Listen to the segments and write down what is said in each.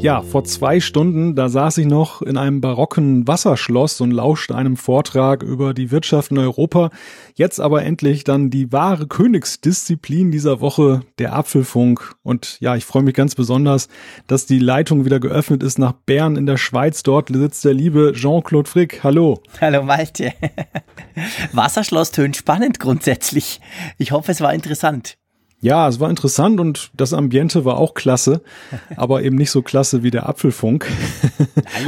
Ja, vor zwei Stunden, da saß ich noch in einem barocken Wasserschloss und lauschte einem Vortrag über die Wirtschaft in Europa. Jetzt aber endlich dann die wahre Königsdisziplin dieser Woche, der Apfelfunk. Und ja, ich freue mich ganz besonders, dass die Leitung wieder geöffnet ist nach Bern in der Schweiz. Dort sitzt der liebe Jean-Claude Frick. Hallo. Hallo Malte. Wasserschloss tönt spannend grundsätzlich. Ich hoffe, es war interessant. Ja, es war interessant und das Ambiente war auch klasse, aber eben nicht so klasse wie der Apfelfunk.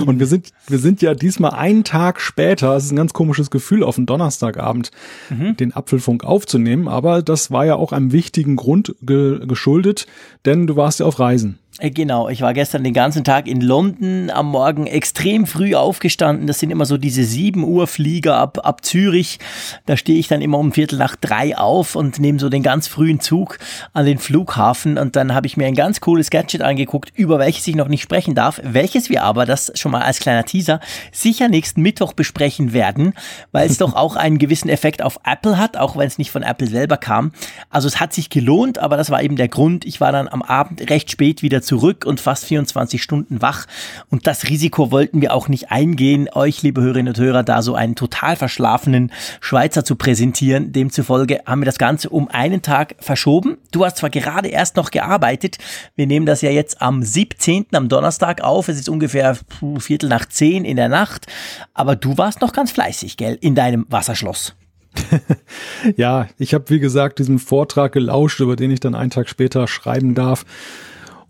Und wir sind, wir sind ja diesmal einen Tag später, es ist ein ganz komisches Gefühl, auf den Donnerstagabend mhm. den Apfelfunk aufzunehmen, aber das war ja auch einem wichtigen Grund ge geschuldet, denn du warst ja auf Reisen. Äh, genau, ich war gestern den ganzen Tag in London, am Morgen extrem früh aufgestanden. Das sind immer so diese 7 Uhr Flieger ab, ab Zürich. Da stehe ich dann immer um Viertel nach drei auf und nehme so den ganz frühen Zug an den Flughafen. Und dann habe ich mir ein ganz cooles Gadget angeguckt, über welches ich noch nicht sprechen darf, welches wir aber, das schon mal als kleiner Teaser, sicher nächsten Mittwoch besprechen werden, weil es doch auch einen gewissen Effekt auf Apple hat, auch wenn es nicht von Apple selber kam. Also es hat sich gelohnt, aber das war eben der Grund. Ich war dann am Abend recht spät wieder zurück und fast 24 Stunden wach. Und das Risiko wollten wir auch nicht eingehen, euch, liebe Hörerinnen und Hörer, da so einen total verschlafenen Schweizer zu präsentieren. Demzufolge haben wir das Ganze um einen Tag verschoben. Du hast zwar gerade erst noch gearbeitet. Wir nehmen das ja jetzt am 17. am Donnerstag auf. Es ist ungefähr Viertel nach zehn in der Nacht. Aber du warst noch ganz fleißig, gell, in deinem Wasserschloss. ja, ich habe wie gesagt diesen Vortrag gelauscht, über den ich dann einen Tag später schreiben darf.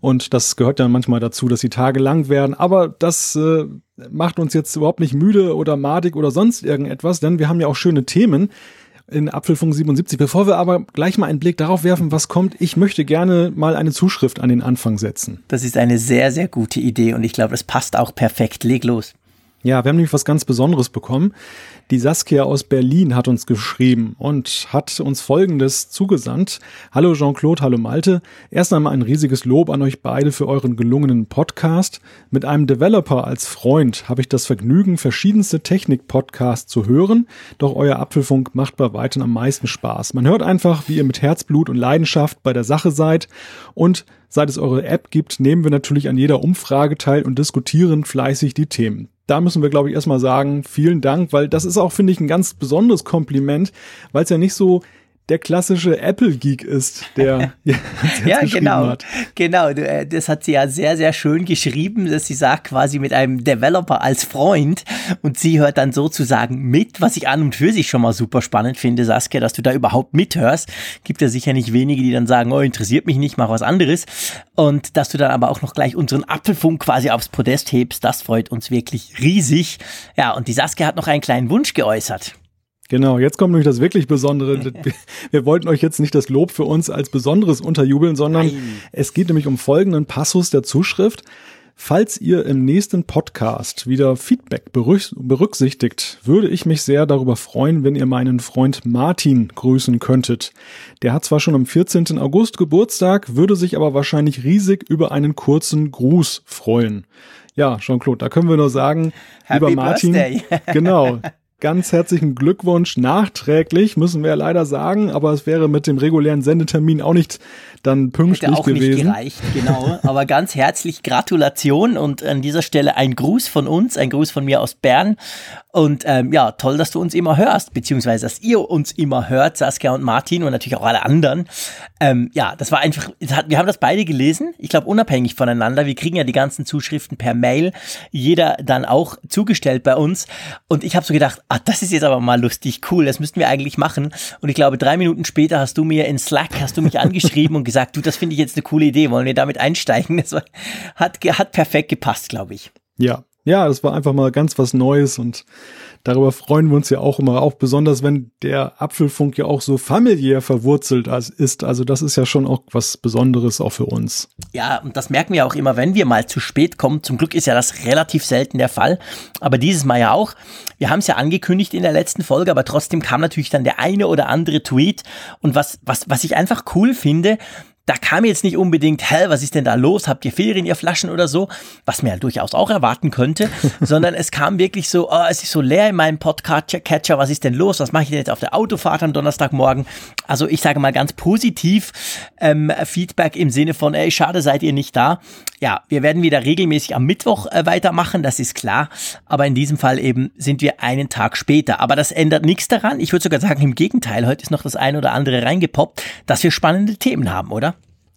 Und das gehört dann manchmal dazu, dass die Tage lang werden. Aber das äh, macht uns jetzt überhaupt nicht müde oder madig oder sonst irgendetwas, denn wir haben ja auch schöne Themen in Apfelfunk 77. Bevor wir aber gleich mal einen Blick darauf werfen, was kommt, ich möchte gerne mal eine Zuschrift an den Anfang setzen. Das ist eine sehr, sehr gute Idee und ich glaube, das passt auch perfekt. Leg los. Ja, wir haben nämlich was ganz Besonderes bekommen. Die Saskia aus Berlin hat uns geschrieben und hat uns Folgendes zugesandt. Hallo Jean-Claude, hallo Malte. Erst einmal ein riesiges Lob an euch beide für euren gelungenen Podcast. Mit einem Developer als Freund habe ich das Vergnügen, verschiedenste Technik-Podcasts zu hören, doch euer Apfelfunk macht bei weitem am meisten Spaß. Man hört einfach, wie ihr mit Herzblut und Leidenschaft bei der Sache seid und Seit es eure App gibt, nehmen wir natürlich an jeder Umfrage teil und diskutieren fleißig die Themen da müssen wir, glaube ich, erstmal sagen, vielen Dank, weil das ist auch, finde ich, ein ganz besonderes Kompliment, weil es ja nicht so der klassische Apple-Geek ist, der ja genau, hat. genau. Äh, das hat sie ja sehr, sehr schön geschrieben, dass sie sagt quasi mit einem Developer als Freund und sie hört dann sozusagen mit, was ich an und für sich schon mal super spannend finde, Saskia, dass du da überhaupt mithörst. Gibt ja sicher nicht wenige, die dann sagen, oh, interessiert mich nicht, mach was anderes. Und dass du dann aber auch noch gleich unseren Apfelfunk quasi aufs Podest hebst, das freut uns wirklich riesig. Ja, und die Saskia hat noch einen kleinen Wunsch geäußert. Genau, jetzt kommt nämlich das wirklich Besondere. Wir wollten euch jetzt nicht das Lob für uns als Besonderes unterjubeln, sondern Nein. es geht nämlich um folgenden Passus der Zuschrift. Falls ihr im nächsten Podcast wieder Feedback berücksichtigt, würde ich mich sehr darüber freuen, wenn ihr meinen Freund Martin grüßen könntet. Der hat zwar schon am 14. August Geburtstag, würde sich aber wahrscheinlich riesig über einen kurzen Gruß freuen. Ja, Jean-Claude, da können wir nur sagen, Happy lieber Martin, Birthday. genau, ganz herzlichen Glückwunsch nachträglich, müssen wir ja leider sagen, aber es wäre mit dem regulären Sendetermin auch nicht dann pünktlich Hätte auch gewesen. Nicht gereicht, genau. Aber ganz herzlich Gratulation und an dieser Stelle ein Gruß von uns, ein Gruß von mir aus Bern. Und ähm, ja, toll, dass du uns immer hörst, beziehungsweise dass ihr uns immer hört, Saskia und Martin und natürlich auch alle anderen. Ähm, ja, das war einfach, wir haben das beide gelesen, ich glaube unabhängig voneinander. Wir kriegen ja die ganzen Zuschriften per Mail, jeder dann auch zugestellt bei uns. Und ich habe so gedacht, ah, das ist jetzt aber mal lustig, cool, das müssten wir eigentlich machen. Und ich glaube, drei Minuten später hast du mir in Slack, hast du mich angeschrieben und gesagt, du, das finde ich jetzt eine coole Idee, wollen wir damit einsteigen? Das war, hat, hat perfekt gepasst, glaube ich. Ja, ja, das war einfach mal ganz was Neues und darüber freuen wir uns ja auch immer, auch besonders wenn der Apfelfunk ja auch so familiär verwurzelt ist. Also das ist ja schon auch was Besonderes auch für uns. Ja, und das merken wir auch immer, wenn wir mal zu spät kommen. Zum Glück ist ja das relativ selten der Fall, aber dieses Mal ja auch. Wir haben es ja angekündigt in der letzten Folge, aber trotzdem kam natürlich dann der eine oder andere Tweet und was was was ich einfach cool finde, da kam jetzt nicht unbedingt, hä, was ist denn da los? Habt ihr Ferien, ihr Flaschen oder so? Was mir halt durchaus auch erwarten könnte, sondern es kam wirklich so, oh, es ist so leer in meinem Podcatcher, was ist denn los? Was mache ich denn jetzt auf der Autofahrt am Donnerstagmorgen? Also ich sage mal ganz positiv ähm, Feedback im Sinne von, ey, schade, seid ihr nicht da. Ja, wir werden wieder regelmäßig am Mittwoch äh, weitermachen, das ist klar. Aber in diesem Fall eben sind wir einen Tag später. Aber das ändert nichts daran. Ich würde sogar sagen, im Gegenteil, heute ist noch das ein oder andere reingepoppt, dass wir spannende Themen haben, oder?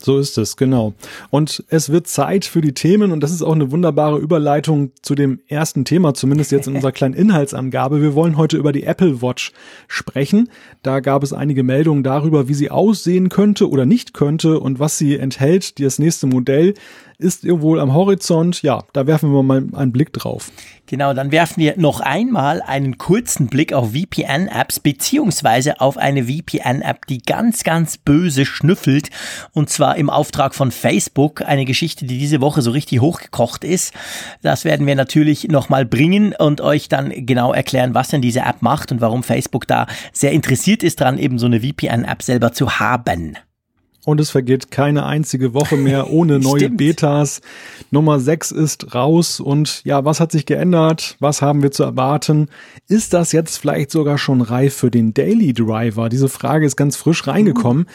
So ist es, genau. Und es wird Zeit für die Themen und das ist auch eine wunderbare Überleitung zu dem ersten Thema, zumindest jetzt in unserer kleinen Inhaltsangabe. Wir wollen heute über die Apple Watch sprechen. Da gab es einige Meldungen darüber, wie sie aussehen könnte oder nicht könnte und was sie enthält, das nächste Modell ist ihr wohl am Horizont. Ja, da werfen wir mal einen Blick drauf. Genau, dann werfen wir noch einmal einen kurzen Blick auf VPN-Apps beziehungsweise auf eine VPN-App, die ganz, ganz böse schnüffelt und zwar im Auftrag von Facebook. Eine Geschichte, die diese Woche so richtig hochgekocht ist. Das werden wir natürlich nochmal bringen und euch dann genau erklären, was denn diese App macht und warum Facebook da sehr interessiert ist dran, eben so eine VPN-App selber zu haben und es vergeht keine einzige Woche mehr ohne neue Betas. Nummer 6 ist raus und ja, was hat sich geändert? Was haben wir zu erwarten? Ist das jetzt vielleicht sogar schon reif für den Daily Driver? Diese Frage ist ganz frisch reingekommen.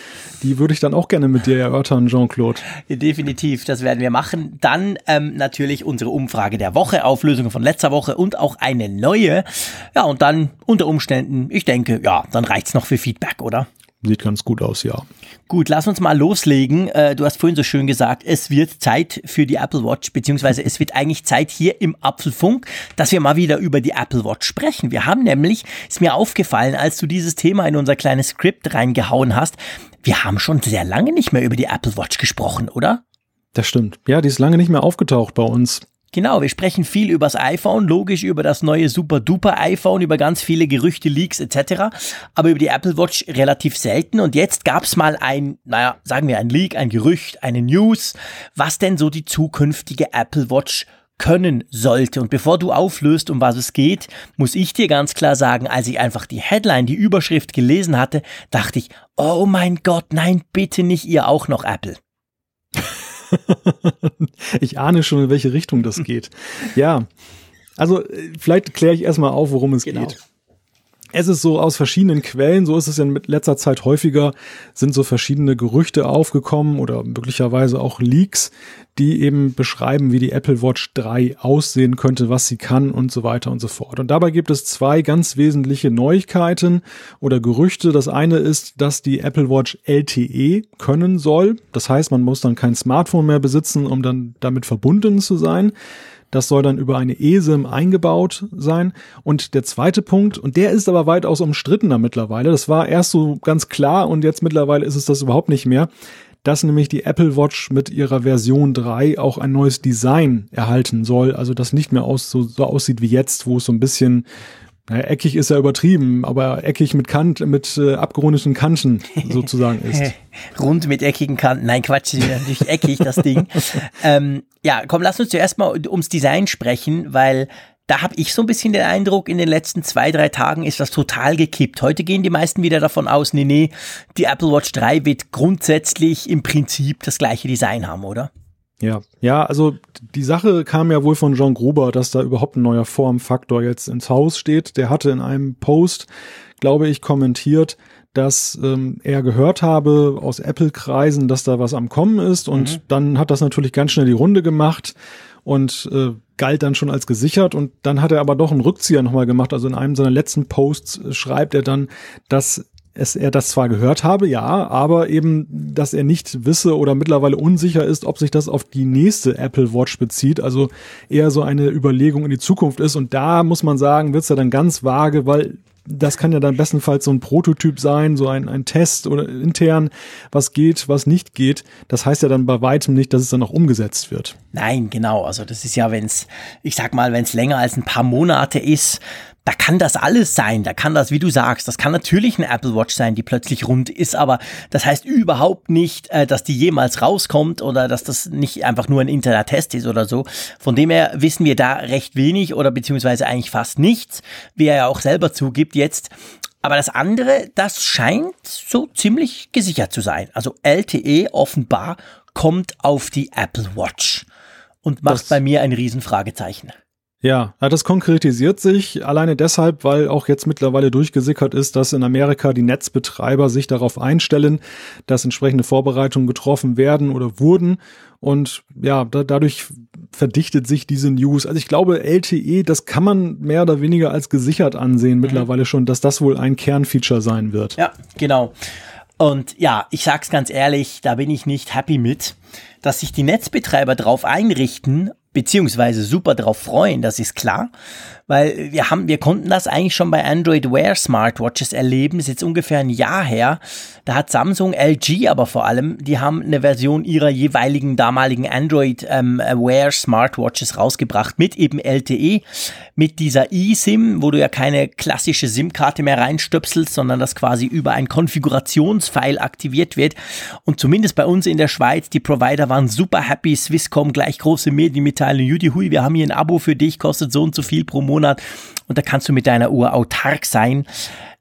Die würde ich dann auch gerne mit dir erörtern, Jean-Claude. Definitiv, das werden wir machen. Dann ähm, natürlich unsere Umfrage der Woche, Auflösungen von letzter Woche und auch eine neue. Ja, und dann unter Umständen, ich denke, ja, dann reicht's noch für Feedback, oder? Sieht ganz gut aus, ja. Gut, lass uns mal loslegen. Äh, du hast vorhin so schön gesagt, es wird Zeit für die Apple Watch, beziehungsweise es wird eigentlich Zeit hier im Apfelfunk, dass wir mal wieder über die Apple Watch sprechen. Wir haben nämlich, ist mir aufgefallen, als du dieses Thema in unser kleines Skript reingehauen hast, wir haben schon sehr lange nicht mehr über die Apple Watch gesprochen, oder? Das stimmt. Ja, die ist lange nicht mehr aufgetaucht bei uns. Genau, wir sprechen viel über das iPhone, logisch über das neue super-duper iPhone, über ganz viele Gerüchte, Leaks etc., aber über die Apple Watch relativ selten. Und jetzt gab's mal ein, naja, sagen wir ein Leak, ein Gerücht, eine News, was denn so die zukünftige Apple Watch können sollte. Und bevor du auflöst, um was es geht, muss ich dir ganz klar sagen, als ich einfach die Headline, die Überschrift gelesen hatte, dachte ich, oh mein Gott, nein, bitte nicht ihr auch noch Apple. ich ahne schon, in welche Richtung das geht. Ja, also äh, vielleicht kläre ich erstmal auf, worum es genau. geht. Es ist so aus verschiedenen Quellen, so ist es in letzter Zeit häufiger, sind so verschiedene Gerüchte aufgekommen oder möglicherweise auch Leaks, die eben beschreiben, wie die Apple Watch 3 aussehen könnte, was sie kann und so weiter und so fort. Und dabei gibt es zwei ganz wesentliche Neuigkeiten oder Gerüchte. Das eine ist, dass die Apple Watch LTE können soll. Das heißt, man muss dann kein Smartphone mehr besitzen, um dann damit verbunden zu sein. Das soll dann über eine ESIM eingebaut sein. Und der zweite Punkt, und der ist aber weitaus umstrittener mittlerweile, das war erst so ganz klar und jetzt mittlerweile ist es das überhaupt nicht mehr, dass nämlich die Apple Watch mit ihrer Version 3 auch ein neues Design erhalten soll. Also das nicht mehr aus, so, so aussieht wie jetzt, wo es so ein bisschen naja, eckig ist ja übertrieben, aber eckig mit Kant, mit äh, abgerundeten Kanten sozusagen ist. Rund mit eckigen Kanten. Nein, Quatsch, natürlich eckig, das Ding. Ähm, ja, komm, lass uns zuerst mal ums Design sprechen, weil da habe ich so ein bisschen den Eindruck, in den letzten zwei, drei Tagen ist das total gekippt. Heute gehen die meisten wieder davon aus, nee, nee, die Apple Watch 3 wird grundsätzlich im Prinzip das gleiche Design haben, oder? Ja, ja, also die Sache kam ja wohl von John Gruber, dass da überhaupt ein neuer Formfaktor jetzt ins Haus steht. Der hatte in einem Post, glaube ich, kommentiert, dass ähm, er gehört habe aus Apple-Kreisen, dass da was am Kommen ist. Und mhm. dann hat das natürlich ganz schnell die Runde gemacht und äh, galt dann schon als gesichert. Und dann hat er aber doch einen Rückzieher nochmal gemacht. Also in einem seiner letzten Posts schreibt er dann, dass es, er das zwar gehört habe, ja, aber eben, dass er nicht wisse oder mittlerweile unsicher ist, ob sich das auf die nächste Apple Watch bezieht, also eher so eine Überlegung in die Zukunft ist. Und da muss man sagen, wird's ja dann ganz vage, weil das kann ja dann bestenfalls so ein Prototyp sein, so ein, ein Test oder intern, was geht, was nicht geht. Das heißt ja dann bei weitem nicht, dass es dann auch umgesetzt wird. Nein, genau. Also das ist ja, wenn es, ich sag mal, wenn es länger als ein paar Monate ist, da kann das alles sein. Da kann das, wie du sagst, das kann natürlich eine Apple Watch sein, die plötzlich rund ist, aber das heißt überhaupt nicht, äh, dass die jemals rauskommt oder dass das nicht einfach nur ein interner Test ist oder so. Von dem her wissen wir da recht wenig oder beziehungsweise eigentlich fast nichts, wie er ja auch selber zugibt jetzt. Aber das andere, das scheint so ziemlich gesichert zu sein. Also LTE offenbar kommt auf die Apple Watch und macht das bei mir ein Riesenfragezeichen. Ja, das konkretisiert sich alleine deshalb, weil auch jetzt mittlerweile durchgesickert ist, dass in Amerika die Netzbetreiber sich darauf einstellen, dass entsprechende Vorbereitungen getroffen werden oder wurden. Und ja, da, dadurch verdichtet sich diese News. Also ich glaube, LTE, das kann man mehr oder weniger als gesichert ansehen mhm. mittlerweile schon, dass das wohl ein Kernfeature sein wird. Ja, genau. Und ja, ich sag's ganz ehrlich, da bin ich nicht happy mit, dass sich die Netzbetreiber darauf einrichten beziehungsweise super drauf freuen, das ist klar, weil wir haben, wir konnten das eigentlich schon bei Android Wear Smartwatches erleben, ist jetzt ungefähr ein Jahr her. Da hat Samsung, LG aber vor allem, die haben eine Version ihrer jeweiligen damaligen Android ähm, Wear Smartwatches rausgebracht mit eben LTE, mit dieser eSIM, wo du ja keine klassische SIM-Karte mehr reinstöpselst, sondern das quasi über ein Konfigurationsfile aktiviert wird. Und zumindest bei uns in der Schweiz, die Provider waren super happy, Swisscom gleich große Medien mit mitteilen, Judy, hui, wir haben hier ein Abo für dich, kostet so und so viel pro Monat und da kannst du mit deiner Uhr autark sein.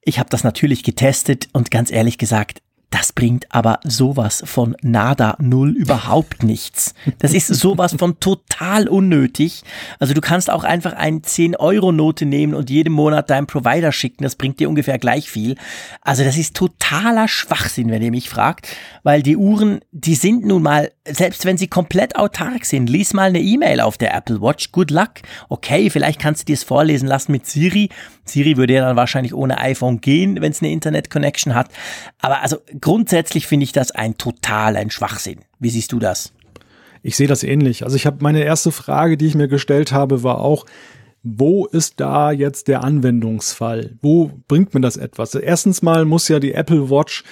Ich habe das natürlich getestet und ganz ehrlich gesagt, das bringt aber sowas von nada, null, überhaupt nichts. Das ist sowas von total unnötig. Also du kannst auch einfach eine 10-Euro-Note nehmen und jeden Monat deinem Provider schicken. Das bringt dir ungefähr gleich viel. Also das ist totaler Schwachsinn, wenn ihr mich fragt. Weil die Uhren, die sind nun mal, selbst wenn sie komplett autark sind, lies mal eine E-Mail auf der Apple Watch. Good luck. Okay, vielleicht kannst du dir es vorlesen lassen mit Siri. Siri würde ja dann wahrscheinlich ohne iPhone gehen, wenn es eine Internet-Connection hat. Aber also grundsätzlich finde ich das ein total ein Schwachsinn. Wie siehst du das? Ich sehe das ähnlich. Also ich habe meine erste Frage, die ich mir gestellt habe, war auch, wo ist da jetzt der Anwendungsfall? Wo bringt mir das etwas? Erstens mal muss ja die Apple Watch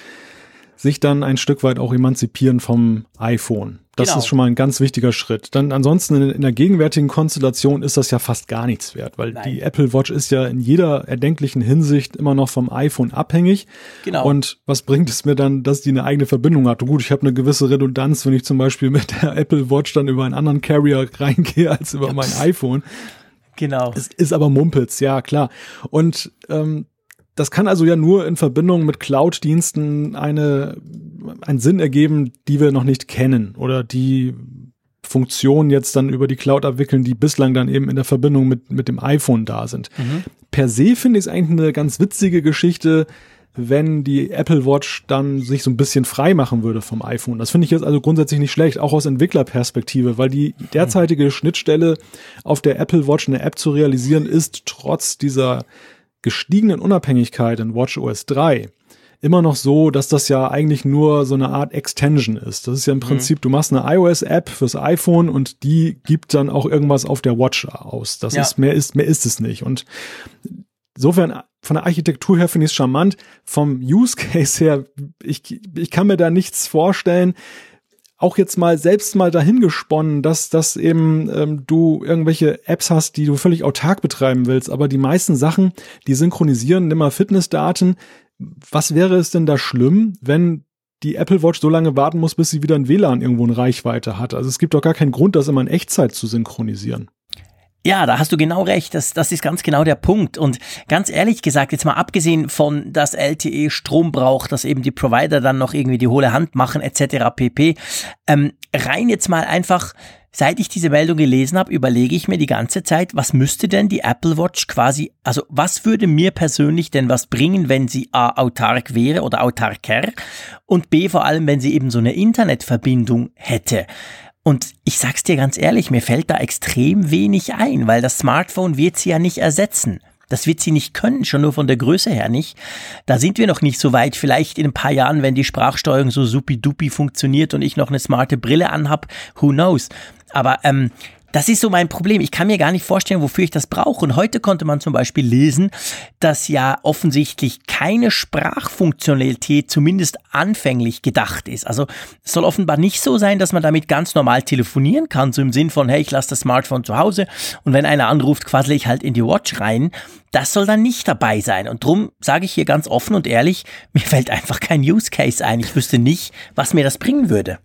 sich dann ein Stück weit auch emanzipieren vom iPhone. Das genau. ist schon mal ein ganz wichtiger Schritt. Dann ansonsten in, in, der gegenwärtigen Konstellation ist das ja fast gar nichts wert, weil Nein. die Apple Watch ist ja in jeder erdenklichen Hinsicht immer noch vom iPhone abhängig. Genau. Und was bringt es mir dann, dass die eine eigene Verbindung hat? Gut, ich habe eine gewisse Redundanz, wenn ich zum Beispiel mit der Apple Watch dann über einen anderen Carrier reingehe als über ja. mein iPhone. Genau. Es ist aber Mumpels, ja klar. Und ähm, das kann also ja nur in Verbindung mit Cloud-Diensten eine, einen Sinn ergeben, die wir noch nicht kennen oder die Funktionen jetzt dann über die Cloud abwickeln, die bislang dann eben in der Verbindung mit, mit dem iPhone da sind. Mhm. Per se finde ich es eigentlich eine ganz witzige Geschichte, wenn die Apple Watch dann sich so ein bisschen frei machen würde vom iPhone. Das finde ich jetzt also grundsätzlich nicht schlecht, auch aus Entwicklerperspektive, weil die derzeitige Schnittstelle auf der Apple Watch eine App zu realisieren ist trotz dieser gestiegenen Unabhängigkeit in WatchOS 3 immer noch so, dass das ja eigentlich nur so eine Art Extension ist. Das ist ja im mhm. Prinzip, mhm. du machst eine iOS-App fürs iPhone und die gibt dann auch irgendwas auf der Watch aus. Das ja. ist mehr ist mehr ist es nicht. Und insofern von der Architektur her finde ich es charmant. Vom Use Case her, ich, ich kann mir da nichts vorstellen, auch jetzt mal selbst mal dahin gesponnen, dass, dass eben ähm, du irgendwelche Apps hast, die du völlig autark betreiben willst, aber die meisten Sachen, die synchronisieren immer Fitnessdaten. Was wäre es denn da schlimm, wenn die Apple Watch so lange warten muss, bis sie wieder ein WLAN irgendwo in Reichweite hat? Also es gibt doch gar keinen Grund, das immer in Echtzeit zu synchronisieren. Ja, da hast du genau recht. Das, das ist ganz genau der Punkt. Und ganz ehrlich gesagt, jetzt mal abgesehen von, dass LTE Strom braucht, dass eben die Provider dann noch irgendwie die hohle Hand machen, etc. pp. Ähm, rein jetzt mal einfach, seit ich diese Meldung gelesen habe, überlege ich mir die ganze Zeit, was müsste denn die Apple Watch quasi, also was würde mir persönlich denn was bringen, wenn sie A, autark wäre oder autarker und B, vor allem, wenn sie eben so eine Internetverbindung hätte. Und ich sag's dir ganz ehrlich, mir fällt da extrem wenig ein, weil das Smartphone wird sie ja nicht ersetzen. Das wird sie nicht können, schon nur von der Größe her nicht. Da sind wir noch nicht so weit. Vielleicht in ein paar Jahren, wenn die Sprachsteuerung so supi-dupi funktioniert und ich noch eine smarte Brille anhab, who knows. Aber ähm, das ist so mein Problem. Ich kann mir gar nicht vorstellen, wofür ich das brauche. Und heute konnte man zum Beispiel lesen, dass ja offensichtlich keine Sprachfunktionalität zumindest anfänglich gedacht ist. Also es soll offenbar nicht so sein, dass man damit ganz normal telefonieren kann, so im Sinn von, hey, ich lasse das Smartphone zu Hause und wenn einer anruft, quassle ich halt in die Watch rein. Das soll dann nicht dabei sein. Und drum sage ich hier ganz offen und ehrlich, mir fällt einfach kein Use Case ein. Ich wüsste nicht, was mir das bringen würde.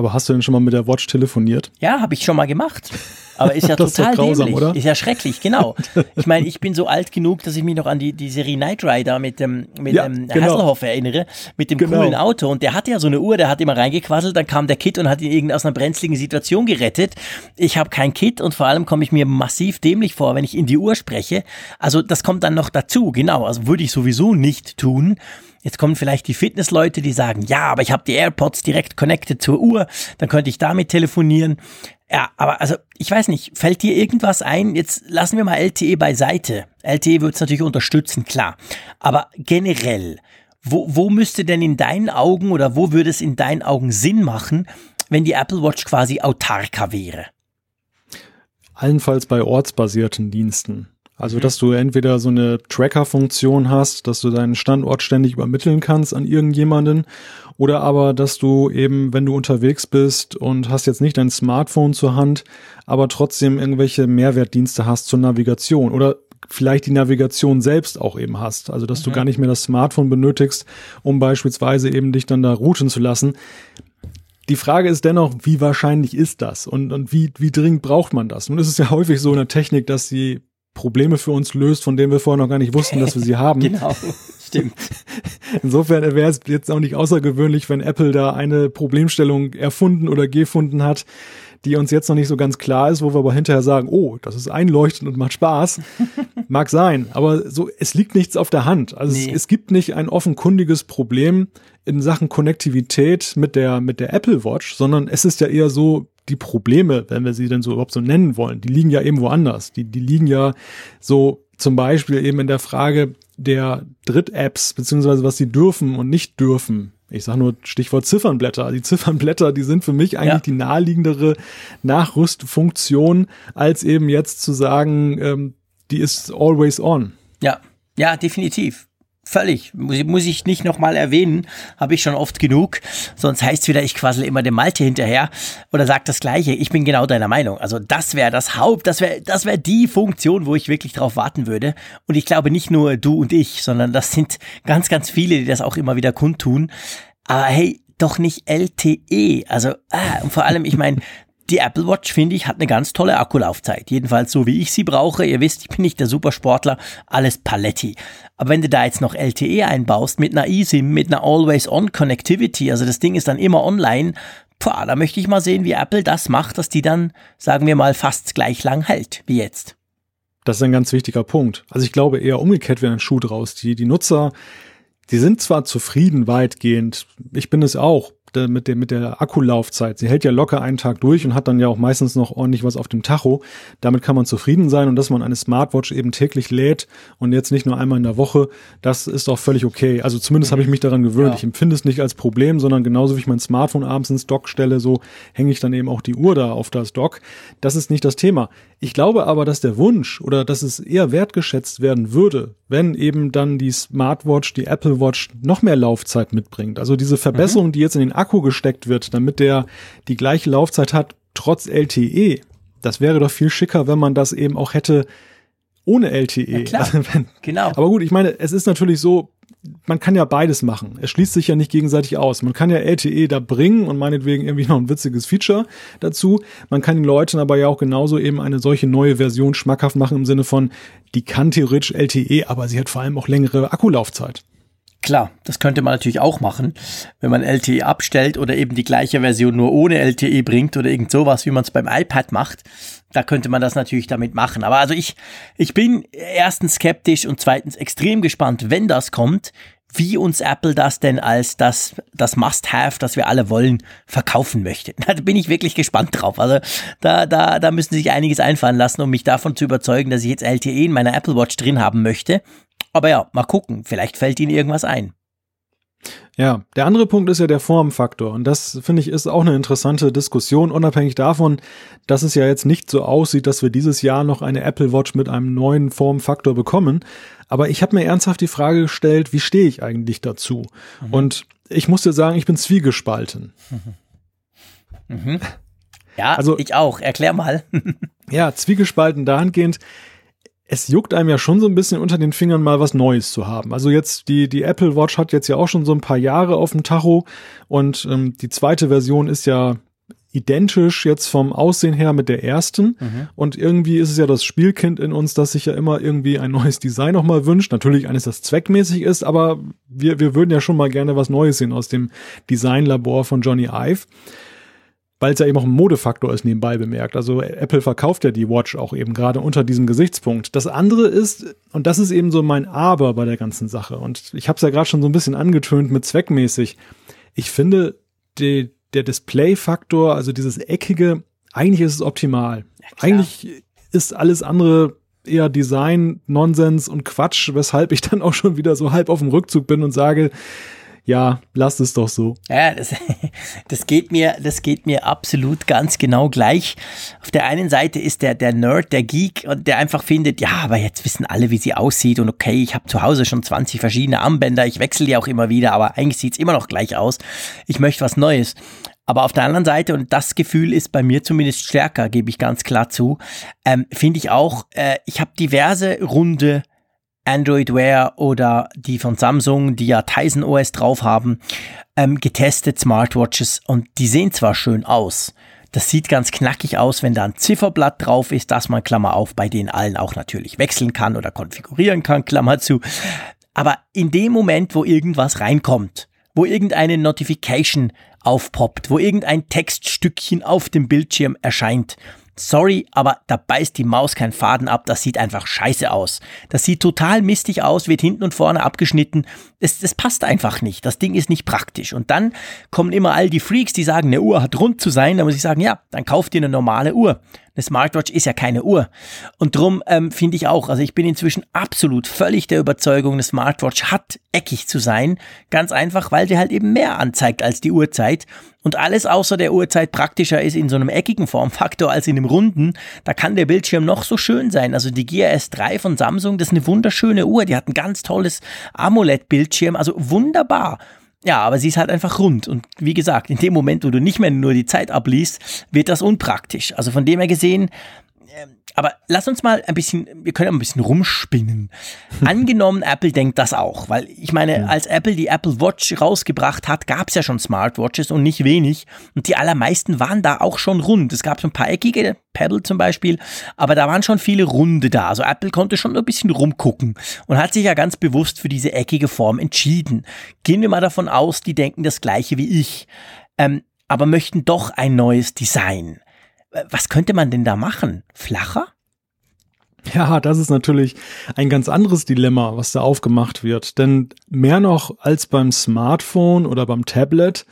Aber hast du denn schon mal mit der Watch telefoniert? Ja, habe ich schon mal gemacht. Aber ist ja total grausam, dämlich. Oder? Ist ja schrecklich, genau. Ich meine, ich bin so alt genug, dass ich mich noch an die, die Serie Knight Rider mit dem, mit ja, dem genau. Hasselhoff erinnere, mit dem genau. coolen Auto. Und der hatte ja so eine Uhr, der hat immer reingequasselt, dann kam der Kit und hat ihn irgendwie aus einer brenzligen Situation gerettet. Ich habe kein Kit und vor allem komme ich mir massiv dämlich vor, wenn ich in die Uhr spreche. Also das kommt dann noch dazu, genau. Also würde ich sowieso nicht tun. Jetzt kommen vielleicht die Fitnessleute, die sagen, ja, aber ich habe die AirPods direkt connected zur Uhr, dann könnte ich damit telefonieren. Ja, aber also ich weiß nicht, fällt dir irgendwas ein? Jetzt lassen wir mal LTE beiseite. LTE wird es natürlich unterstützen, klar. Aber generell, wo, wo müsste denn in deinen Augen oder wo würde es in deinen Augen Sinn machen, wenn die Apple Watch quasi autarker wäre? Allenfalls bei ortsbasierten Diensten. Also, mhm. dass du entweder so eine Tracker-Funktion hast, dass du deinen Standort ständig übermitteln kannst an irgendjemanden, oder aber, dass du eben, wenn du unterwegs bist und hast jetzt nicht dein Smartphone zur Hand, aber trotzdem irgendwelche Mehrwertdienste hast zur Navigation oder vielleicht die Navigation selbst auch eben hast. Also, dass mhm. du gar nicht mehr das Smartphone benötigst, um beispielsweise eben dich dann da routen zu lassen. Die Frage ist dennoch, wie wahrscheinlich ist das und, und wie, wie dringend braucht man das? Nun ist es ja häufig so in der Technik, dass sie Probleme für uns löst, von denen wir vorher noch gar nicht wussten, dass wir sie haben. genau, stimmt. Insofern wäre es jetzt auch nicht außergewöhnlich, wenn Apple da eine Problemstellung erfunden oder gefunden hat, die uns jetzt noch nicht so ganz klar ist, wo wir aber hinterher sagen, oh, das ist einleuchtend und macht Spaß. Mag sein, aber so, es liegt nichts auf der Hand. Also nee. es, es, gibt nicht ein offenkundiges Problem in Sachen Konnektivität mit der, mit der Apple Watch, sondern es ist ja eher so, die Probleme, wenn wir sie denn so überhaupt so nennen wollen, die liegen ja eben woanders. Die, die liegen ja so zum Beispiel eben in der Frage der Dritt-Apps, beziehungsweise was sie dürfen und nicht dürfen. Ich sage nur Stichwort Ziffernblätter. Die Ziffernblätter, die sind für mich eigentlich ja. die naheliegendere Nachrüstfunktion, als eben jetzt zu sagen, ähm, die ist always on. Ja, ja, definitiv. Völlig. Muss, muss ich nicht nochmal erwähnen, habe ich schon oft genug. Sonst heißt es wieder, ich quassel immer dem Malte hinterher oder sag das Gleiche. Ich bin genau deiner Meinung. Also das wäre das Haupt, das wäre das wäre die Funktion, wo ich wirklich drauf warten würde. Und ich glaube nicht nur du und ich, sondern das sind ganz, ganz viele, die das auch immer wieder kundtun. Aber hey, doch nicht LTE. Also, ah, und vor allem, ich meine, die Apple Watch, finde ich, hat eine ganz tolle Akkulaufzeit. Jedenfalls so, wie ich sie brauche. Ihr wisst, ich bin nicht der Supersportler, alles Paletti. Aber wenn du da jetzt noch LTE einbaust mit einer eSIM, mit einer Always-On-Connectivity, also das Ding ist dann immer online, Pah, da möchte ich mal sehen, wie Apple das macht, dass die dann, sagen wir mal, fast gleich lang hält wie jetzt. Das ist ein ganz wichtiger Punkt. Also ich glaube eher umgekehrt wäre ein Schuh draus. Die, die Nutzer, die sind zwar zufrieden weitgehend, ich bin es auch, mit der, mit der Akkulaufzeit. Sie hält ja locker einen Tag durch und hat dann ja auch meistens noch ordentlich was auf dem Tacho. Damit kann man zufrieden sein und dass man eine Smartwatch eben täglich lädt und jetzt nicht nur einmal in der Woche, das ist auch völlig okay. Also zumindest habe ich mich daran gewöhnt. Ja. Ich empfinde es nicht als Problem, sondern genauso wie ich mein Smartphone abends ins Dock stelle, so hänge ich dann eben auch die Uhr da auf das Dock. Das ist nicht das Thema. Ich glaube aber, dass der Wunsch oder dass es eher wertgeschätzt werden würde, wenn eben dann die Smartwatch, die Apple Watch noch mehr Laufzeit mitbringt. Also diese Verbesserung, mhm. die jetzt in den Akku gesteckt wird, damit der die gleiche Laufzeit hat, trotz LTE. Das wäre doch viel schicker, wenn man das eben auch hätte ohne LTE. Ja, klar. Also wenn, genau. Aber gut, ich meine, es ist natürlich so, man kann ja beides machen. Es schließt sich ja nicht gegenseitig aus. Man kann ja LTE da bringen und meinetwegen irgendwie noch ein witziges Feature dazu. Man kann den Leuten aber ja auch genauso eben eine solche neue Version schmackhaft machen im Sinne von, die kann theoretisch LTE, aber sie hat vor allem auch längere Akkulaufzeit. Klar, das könnte man natürlich auch machen, wenn man LTE abstellt oder eben die gleiche Version nur ohne LTE bringt oder irgend sowas, wie man es beim iPad macht. Da könnte man das natürlich damit machen. Aber also ich, ich bin erstens skeptisch und zweitens extrem gespannt, wenn das kommt, wie uns Apple das denn als das, das Must-Have, das wir alle wollen, verkaufen möchte. Da bin ich wirklich gespannt drauf. Also da, da, da müssen sie sich einiges einfallen lassen, um mich davon zu überzeugen, dass ich jetzt LTE in meiner Apple Watch drin haben möchte. Aber ja, mal gucken, vielleicht fällt Ihnen irgendwas ein. Ja, der andere Punkt ist ja der Formfaktor. Und das finde ich ist auch eine interessante Diskussion, unabhängig davon, dass es ja jetzt nicht so aussieht, dass wir dieses Jahr noch eine Apple Watch mit einem neuen Formfaktor bekommen. Aber ich habe mir ernsthaft die Frage gestellt, wie stehe ich eigentlich dazu? Mhm. Und ich muss dir sagen, ich bin zwiegespalten. Mhm. Mhm. Ja, also, ich auch. Erklär mal. ja, zwiegespalten dahingehend, es juckt einem ja schon so ein bisschen unter den Fingern mal was Neues zu haben. Also jetzt die, die Apple Watch hat jetzt ja auch schon so ein paar Jahre auf dem Tacho und ähm, die zweite Version ist ja identisch jetzt vom Aussehen her mit der ersten. Mhm. Und irgendwie ist es ja das Spielkind in uns, das sich ja immer irgendwie ein neues Design nochmal wünscht. Natürlich eines, das zweckmäßig ist, aber wir, wir würden ja schon mal gerne was Neues sehen aus dem Designlabor von Johnny Ive. Weil es ja eben auch ein Modefaktor ist, nebenbei bemerkt. Also Apple verkauft ja die Watch auch eben gerade unter diesem Gesichtspunkt. Das andere ist, und das ist eben so mein Aber bei der ganzen Sache, und ich habe es ja gerade schon so ein bisschen angetönt mit zweckmäßig. Ich finde, die, der Display-Faktor, also dieses eckige, eigentlich ist es optimal. Ja, eigentlich ist alles andere eher Design, Nonsens und Quatsch, weshalb ich dann auch schon wieder so halb auf dem Rückzug bin und sage, ja, lasst es doch so. Ja, das, das geht mir, das geht mir absolut ganz genau gleich. Auf der einen Seite ist der, der Nerd, der Geek der einfach findet, ja, aber jetzt wissen alle, wie sie aussieht und okay, ich habe zu Hause schon 20 verschiedene Armbänder, ich wechsle die auch immer wieder, aber eigentlich sieht's immer noch gleich aus. Ich möchte was Neues. Aber auf der anderen Seite, und das Gefühl ist bei mir zumindest stärker, gebe ich ganz klar zu, ähm, finde ich auch, äh, ich habe diverse runde Android Wear oder die von Samsung, die ja Tizen OS drauf haben, ähm, getestet, Smartwatches und die sehen zwar schön aus. Das sieht ganz knackig aus, wenn da ein Zifferblatt drauf ist, dass man, Klammer auf, bei den allen auch natürlich wechseln kann oder konfigurieren kann, Klammer zu. Aber in dem Moment, wo irgendwas reinkommt, wo irgendeine Notification aufpoppt, wo irgendein Textstückchen auf dem Bildschirm erscheint, Sorry, aber da beißt die Maus keinen Faden ab, das sieht einfach scheiße aus. Das sieht total mistig aus, wird hinten und vorne abgeschnitten. Das, das passt einfach nicht. Das Ding ist nicht praktisch. Und dann kommen immer all die Freaks, die sagen, eine Uhr hat rund zu sein. Da muss ich sagen, ja, dann kauft ihr eine normale Uhr. Eine Smartwatch ist ja keine Uhr. Und drum ähm, finde ich auch, also ich bin inzwischen absolut völlig der Überzeugung, eine Smartwatch hat eckig zu sein. Ganz einfach, weil sie halt eben mehr anzeigt als die Uhrzeit. Und alles außer der Uhrzeit praktischer ist in so einem eckigen Formfaktor als in einem runden. Da kann der Bildschirm noch so schön sein. Also die Gear S3 von Samsung, das ist eine wunderschöne Uhr. Die hat ein ganz tolles AMOLED-Bildschirm. Also wunderbar. Ja, aber sie ist halt einfach rund. Und wie gesagt, in dem Moment, wo du nicht mehr nur die Zeit abliest, wird das unpraktisch. Also von dem her gesehen, aber lass uns mal ein bisschen, wir können ein bisschen rumspinnen. Angenommen, Apple denkt das auch, weil ich meine, als Apple die Apple Watch rausgebracht hat, gab es ja schon Smartwatches und nicht wenig. Und die allermeisten waren da auch schon rund. Es gab so ein paar eckige, Pebble zum Beispiel, aber da waren schon viele runde da. Also Apple konnte schon ein bisschen rumgucken und hat sich ja ganz bewusst für diese eckige Form entschieden. Gehen wir mal davon aus, die denken das gleiche wie ich, ähm, aber möchten doch ein neues Design. Was könnte man denn da machen? Flacher? Ja, das ist natürlich ein ganz anderes Dilemma, was da aufgemacht wird. Denn mehr noch als beim Smartphone oder beim Tablet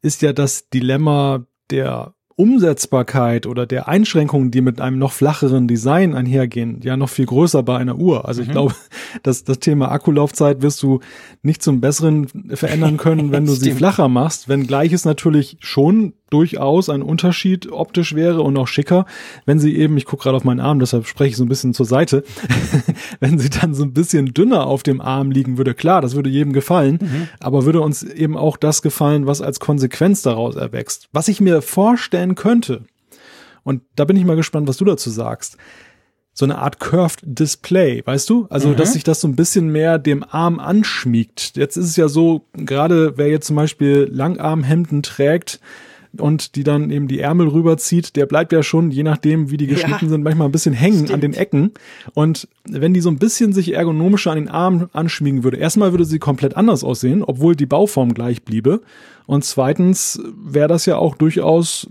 ist ja das Dilemma der Umsetzbarkeit oder der Einschränkungen, die mit einem noch flacheren Design einhergehen, ja noch viel größer bei einer Uhr. Also ich mhm. glaube, dass das Thema Akkulaufzeit wirst du nicht zum Besseren verändern können, wenn du sie flacher machst, wenngleich es natürlich schon durchaus ein Unterschied optisch wäre und auch schicker, wenn sie eben, ich gucke gerade auf meinen Arm, deshalb spreche ich so ein bisschen zur Seite, wenn sie dann so ein bisschen dünner auf dem Arm liegen würde. Klar, das würde jedem gefallen, mhm. aber würde uns eben auch das gefallen, was als Konsequenz daraus erwächst. Was ich mir vorstellen könnte, und da bin ich mal gespannt, was du dazu sagst, so eine Art Curved Display, weißt du? Also, mhm. dass sich das so ein bisschen mehr dem Arm anschmiegt. Jetzt ist es ja so, gerade wer jetzt zum Beispiel Langarmhemden trägt, und die dann eben die Ärmel rüberzieht, der bleibt ja schon, je nachdem, wie die geschnitten ja, sind, manchmal ein bisschen hängen stimmt. an den Ecken. Und wenn die so ein bisschen sich ergonomischer an den Arm anschmiegen würde, erstmal würde sie komplett anders aussehen, obwohl die Bauform gleich bliebe. Und zweitens wäre das ja auch durchaus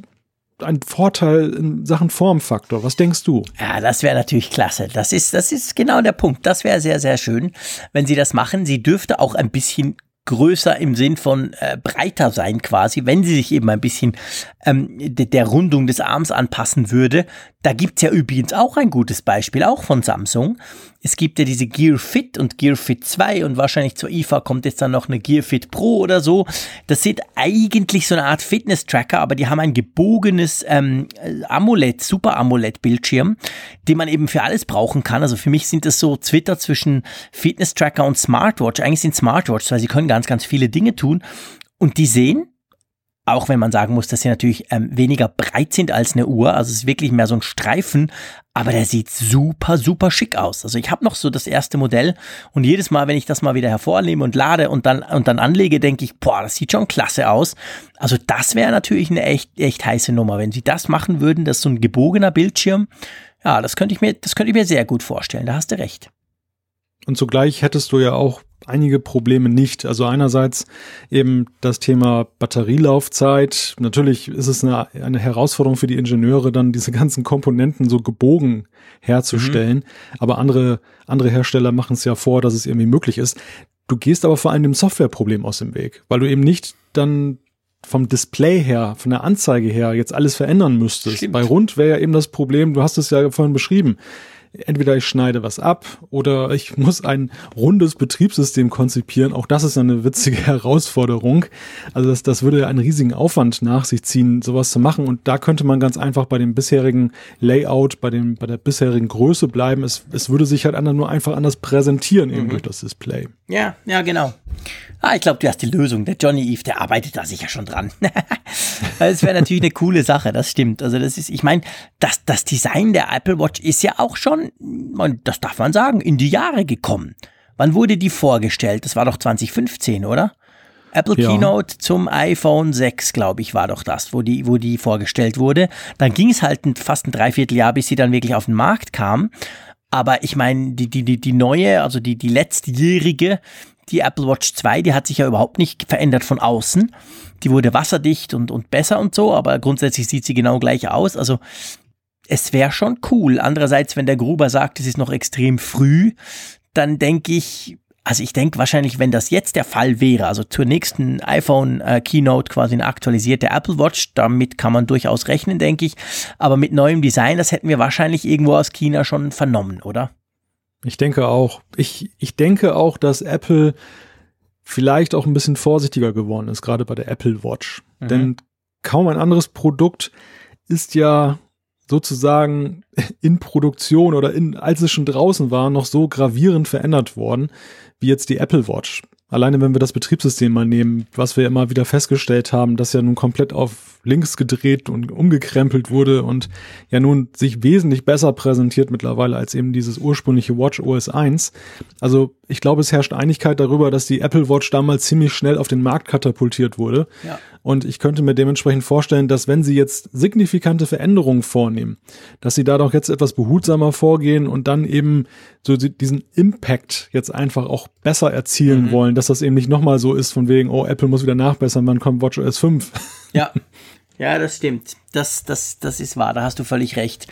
ein Vorteil in Sachen Formfaktor. Was denkst du? Ja, das wäre natürlich klasse. Das ist, das ist genau der Punkt. Das wäre sehr, sehr schön, wenn sie das machen. Sie dürfte auch ein bisschen größer im Sinn von äh, breiter sein quasi, wenn sie sich eben ein bisschen ähm, de der Rundung des Arms anpassen würde. Da gibt's ja übrigens auch ein gutes Beispiel, auch von Samsung. Es gibt ja diese Gear Fit und Gear Fit 2 und wahrscheinlich zur IFA kommt jetzt dann noch eine Gear Fit Pro oder so. Das sind eigentlich so eine Art Fitness-Tracker, aber die haben ein gebogenes ähm, AMOLED, Super AMOLED-Bildschirm, den man eben für alles brauchen kann. Also für mich sind das so Twitter zwischen Fitness-Tracker und Smartwatch. Eigentlich sind Smartwatches, weil sie können ganz, ganz viele Dinge tun. Und die sehen Auch wenn man sagen muss, dass sie natürlich ähm, weniger breit sind als eine Uhr. Also es ist wirklich mehr so ein Streifen, aber der sieht super, super schick aus. Also ich habe noch so das erste Modell und jedes Mal, wenn ich das mal wieder hervornehme und lade und dann, und dann anlege, denke ich, boah, das sieht schon klasse aus. Also das wäre natürlich eine echt, echt heiße Nummer. Wenn sie das machen würden, das ist so ein gebogener Bildschirm, ja, das könnte ich mir, das könnte ich mir sehr gut vorstellen. Da hast du recht. Und zugleich hättest du ja auch einige Probleme nicht. Also einerseits eben das Thema Batterielaufzeit. Natürlich ist es eine, eine Herausforderung für die Ingenieure, dann diese ganzen Komponenten so gebogen herzustellen. Mhm. Aber andere, andere Hersteller machen es ja vor, dass es irgendwie möglich ist. Du gehst aber vor allem dem Softwareproblem aus dem Weg, weil du eben nicht dann vom Display her, von der Anzeige her jetzt alles verändern müsstest. Stimmt. Bei Rund wäre ja eben das Problem, du hast es ja vorhin beschrieben entweder ich schneide was ab oder ich muss ein rundes Betriebssystem konzipieren. Auch das ist eine witzige Herausforderung. Also das, das würde einen riesigen Aufwand nach sich ziehen, sowas zu machen. Und da könnte man ganz einfach bei dem bisherigen Layout, bei dem, bei der bisherigen Größe bleiben. Es, es würde sich halt nur einfach anders präsentieren eben mhm. durch das Display. Ja, ja, genau. Ah, ich glaube, du hast die Lösung. Der Johnny Eve, der arbeitet da sicher schon dran. das wäre natürlich eine coole Sache, das stimmt. Also das ist, ich meine, das, das Design der Apple Watch ist ja auch schon, das darf man sagen, in die Jahre gekommen. Wann wurde die vorgestellt? Das war doch 2015, oder? Apple ja. Keynote zum iPhone 6, glaube ich, war doch das, wo die, wo die vorgestellt wurde. Dann ging es halt ein, fast ein Dreivierteljahr, bis sie dann wirklich auf den Markt kam. Aber ich meine, die, die, die, die neue, also die, die letztjährige, die Apple Watch 2, die hat sich ja überhaupt nicht verändert von außen. Die wurde wasserdicht und, und besser und so, aber grundsätzlich sieht sie genau gleich aus. Also es wäre schon cool. Andererseits, wenn der Gruber sagt, es ist noch extrem früh, dann denke ich, also ich denke wahrscheinlich, wenn das jetzt der Fall wäre, also zur nächsten iPhone äh, Keynote quasi eine aktualisierte Apple Watch, damit kann man durchaus rechnen, denke ich. Aber mit neuem Design, das hätten wir wahrscheinlich irgendwo aus China schon vernommen, oder? Ich denke auch. Ich, ich denke auch, dass Apple vielleicht auch ein bisschen vorsichtiger geworden ist, gerade bei der Apple Watch. Mhm. Denn kaum ein anderes Produkt ist ja sozusagen in Produktion oder in, als es schon draußen war, noch so gravierend verändert worden, wie jetzt die Apple Watch. Alleine wenn wir das Betriebssystem mal nehmen, was wir immer wieder festgestellt haben, dass ja nun komplett auf links gedreht und umgekrempelt wurde und ja nun sich wesentlich besser präsentiert mittlerweile als eben dieses ursprüngliche Watch OS 1. Also ich glaube, es herrscht Einigkeit darüber, dass die Apple Watch damals ziemlich schnell auf den Markt katapultiert wurde. Ja. Und ich könnte mir dementsprechend vorstellen, dass wenn sie jetzt signifikante Veränderungen vornehmen, dass sie da doch jetzt etwas behutsamer vorgehen und dann eben so diesen Impact jetzt einfach auch besser erzielen mhm. wollen, dass das eben nicht nochmal so ist von wegen, oh, Apple muss wieder nachbessern, wann kommt WatchOS 5? Ja. Ja, das stimmt. Das, das, das ist wahr, da hast du völlig recht.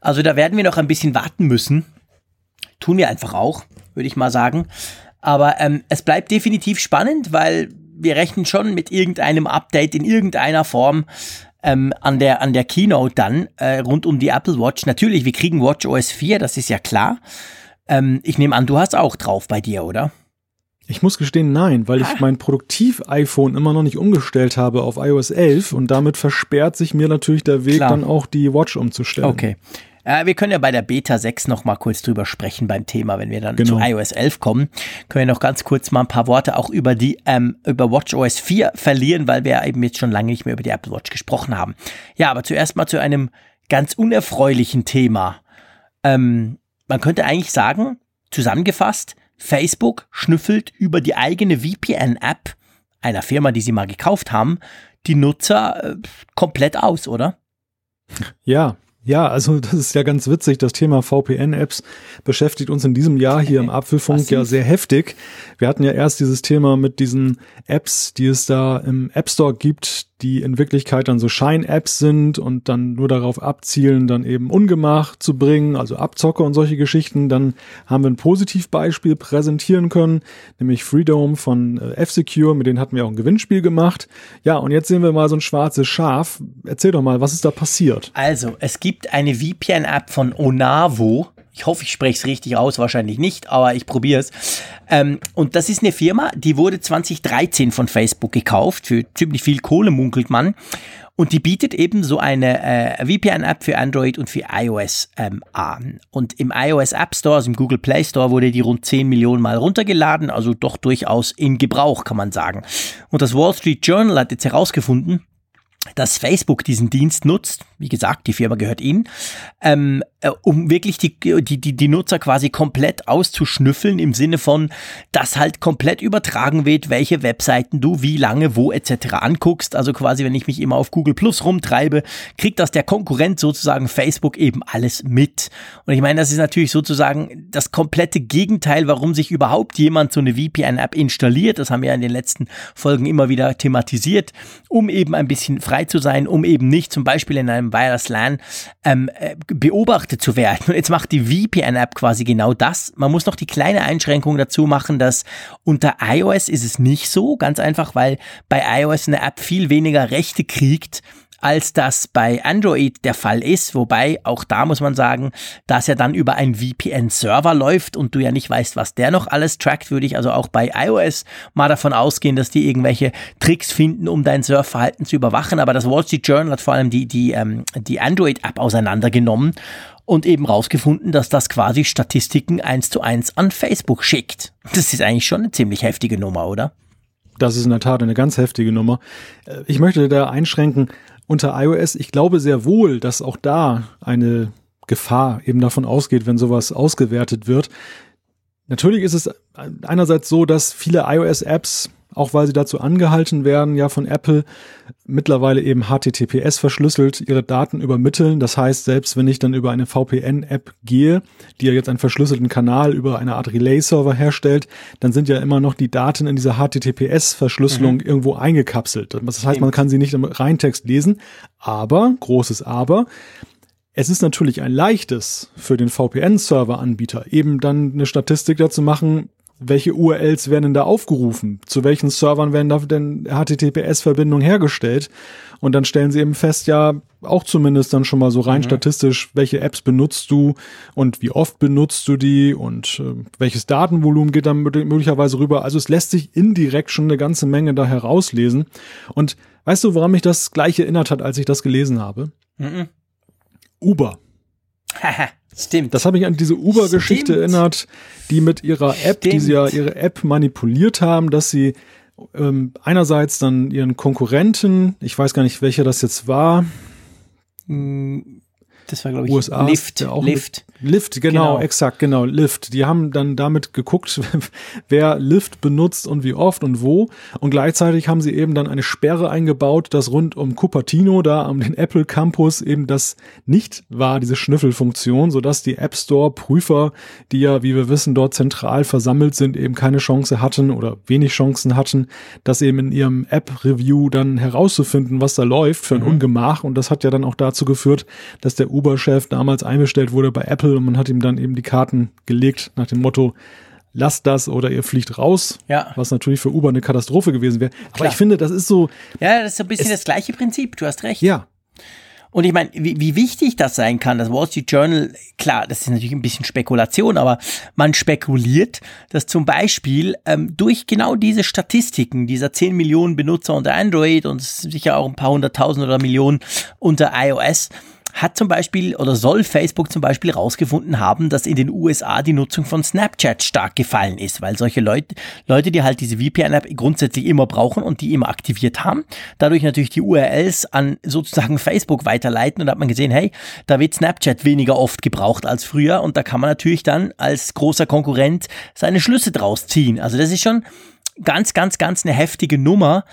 Also da werden wir noch ein bisschen warten müssen. Tun wir einfach auch, würde ich mal sagen. Aber ähm, es bleibt definitiv spannend, weil wir rechnen schon mit irgendeinem Update in irgendeiner Form ähm, an, der, an der Keynote dann äh, rund um die Apple Watch. Natürlich, wir kriegen Watch OS 4, das ist ja klar. Ähm, ich nehme an, du hast auch drauf bei dir, oder? Ich muss gestehen, nein, weil ich ah. mein Produktiv-iPhone immer noch nicht umgestellt habe auf iOS 11 und damit versperrt sich mir natürlich der Weg, Klar. dann auch die Watch umzustellen. Okay. Äh, wir können ja bei der Beta 6 noch mal kurz drüber sprechen beim Thema, wenn wir dann genau. zu iOS 11 kommen. Können wir noch ganz kurz mal ein paar Worte auch über die ähm, über WatchOS 4 verlieren, weil wir eben jetzt schon lange nicht mehr über die Apple Watch gesprochen haben. Ja, aber zuerst mal zu einem ganz unerfreulichen Thema. Ähm, man könnte eigentlich sagen, zusammengefasst, Facebook schnüffelt über die eigene VPN-App einer Firma, die sie mal gekauft haben, die Nutzer äh, komplett aus, oder? Ja, ja, also das ist ja ganz witzig. Das Thema VPN-Apps beschäftigt uns in diesem Jahr hier im Apfelfunk ja sehr heftig. Wir hatten ja erst dieses Thema mit diesen Apps, die es da im App Store gibt, die in Wirklichkeit dann so Schein-Apps sind und dann nur darauf abzielen, dann eben Ungemach zu bringen, also Abzocke und solche Geschichten. Dann haben wir ein Positivbeispiel präsentieren können, nämlich Freedom von äh, F-Secure, mit denen hatten wir auch ein Gewinnspiel gemacht. Ja, und jetzt sehen wir mal so ein schwarzes Schaf. Erzähl doch mal, was ist da passiert? Also, es gibt eine VPN-App von Onavo, ich hoffe, ich spreche es richtig aus, wahrscheinlich nicht, aber ich probiere es. Ähm, und das ist eine Firma, die wurde 2013 von Facebook gekauft, für ziemlich viel Kohle munkelt man. Und die bietet eben so eine äh, VPN-App für Android und für iOS ähm, an. Und im iOS App Store, also im Google Play Store, wurde die rund 10 Millionen Mal runtergeladen, also doch durchaus in Gebrauch, kann man sagen. Und das Wall Street Journal hat jetzt herausgefunden, dass Facebook diesen Dienst nutzt, wie gesagt, die Firma gehört ihnen, ähm, äh, um wirklich die, die, die, die Nutzer quasi komplett auszuschnüffeln im Sinne von, dass halt komplett übertragen wird, welche Webseiten du wie lange, wo etc. anguckst. Also quasi, wenn ich mich immer auf Google Plus rumtreibe, kriegt das der Konkurrent sozusagen Facebook eben alles mit. Und ich meine, das ist natürlich sozusagen das komplette Gegenteil, warum sich überhaupt jemand so eine VPN-App installiert. Das haben wir in den letzten Folgen immer wieder thematisiert, um eben ein bisschen frei zu sein, um eben nicht zum Beispiel in einem Wireless LAN ähm, äh, beobachtet zu werden. Und jetzt macht die VPN-App quasi genau das. Man muss noch die kleine Einschränkung dazu machen, dass unter iOS ist es nicht so, ganz einfach, weil bei iOS eine App viel weniger Rechte kriegt als das bei Android der Fall ist. Wobei auch da muss man sagen, dass er dann über einen VPN-Server läuft und du ja nicht weißt, was der noch alles trackt, würde ich also auch bei iOS mal davon ausgehen, dass die irgendwelche Tricks finden, um dein Surfverhalten zu überwachen. Aber das Wall Street Journal hat vor allem die, die, ähm, die Android-App auseinandergenommen und eben rausgefunden, dass das quasi Statistiken eins zu eins an Facebook schickt. Das ist eigentlich schon eine ziemlich heftige Nummer, oder? Das ist in der Tat eine ganz heftige Nummer. Äh, ich möchte da einschränken, unter iOS, ich glaube sehr wohl, dass auch da eine Gefahr eben davon ausgeht, wenn sowas ausgewertet wird. Natürlich ist es einerseits so, dass viele iOS-Apps auch weil sie dazu angehalten werden, ja von Apple mittlerweile eben HTTPS verschlüsselt ihre Daten übermitteln. Das heißt, selbst wenn ich dann über eine VPN-App gehe, die ja jetzt einen verschlüsselten Kanal über eine Art Relay-Server herstellt, dann sind ja immer noch die Daten in dieser HTTPS-Verschlüsselung mhm. irgendwo eingekapselt. Das heißt, man kann sie nicht im Reintext lesen. Aber, großes Aber, es ist natürlich ein leichtes für den VPN-Server-Anbieter, eben dann eine Statistik dazu machen, welche URLs werden denn da aufgerufen? Zu welchen Servern werden da denn HTTPS-Verbindungen hergestellt? Und dann stellen sie eben fest, ja, auch zumindest dann schon mal so rein mhm. statistisch, welche Apps benutzt du und wie oft benutzt du die und äh, welches Datenvolumen geht dann möglicherweise rüber. Also es lässt sich indirekt schon eine ganze Menge da herauslesen. Und weißt du, woran mich das gleich erinnert hat, als ich das gelesen habe? Mhm. Uber. Stimmt. Das habe ich an diese Uber-Geschichte erinnert, die mit ihrer App, Stimmt. die sie ja ihre App manipuliert haben, dass sie ähm, einerseits dann ihren Konkurrenten, ich weiß gar nicht, welcher das jetzt war, hm, das war, glaube ich, USA, Lift. Auch Lift. Lift, genau, genau, exakt, genau, Lift. Die haben dann damit geguckt, wer Lift benutzt und wie oft und wo. Und gleichzeitig haben sie eben dann eine Sperre eingebaut, dass rund um Cupertino, da am den Apple Campus, eben das nicht war, diese Schnüffelfunktion, sodass die App Store Prüfer, die ja, wie wir wissen, dort zentral versammelt sind, eben keine Chance hatten oder wenig Chancen hatten, das eben in ihrem App-Review dann herauszufinden, was da läuft für ein mhm. Ungemach. Und das hat ja dann auch dazu geführt, dass der Uber-Chef damals einbestellt wurde bei Apple und man hat ihm dann eben die Karten gelegt nach dem Motto, lasst das oder ihr fliegt raus. Ja. Was natürlich für Uber eine Katastrophe gewesen wäre. Aber Klar. ich finde, das ist so. Ja, das ist so ein bisschen das gleiche Prinzip. Du hast recht. Ja. Und ich meine, wie, wie wichtig das sein kann, das Wall Street Journal, klar, das ist natürlich ein bisschen Spekulation, aber man spekuliert, dass zum Beispiel ähm, durch genau diese Statistiken dieser 10 Millionen Benutzer unter Android und sicher auch ein paar hunderttausend oder Millionen unter iOS, hat zum Beispiel oder soll Facebook zum Beispiel rausgefunden haben, dass in den USA die Nutzung von Snapchat stark gefallen ist, weil solche Leute, Leute, die halt diese VPN-App grundsätzlich immer brauchen und die immer aktiviert haben, dadurch natürlich die URLs an sozusagen Facebook weiterleiten und hat man gesehen, hey, da wird Snapchat weniger oft gebraucht als früher und da kann man natürlich dann als großer Konkurrent seine Schlüsse draus ziehen. Also das ist schon ganz, ganz, ganz eine heftige Nummer.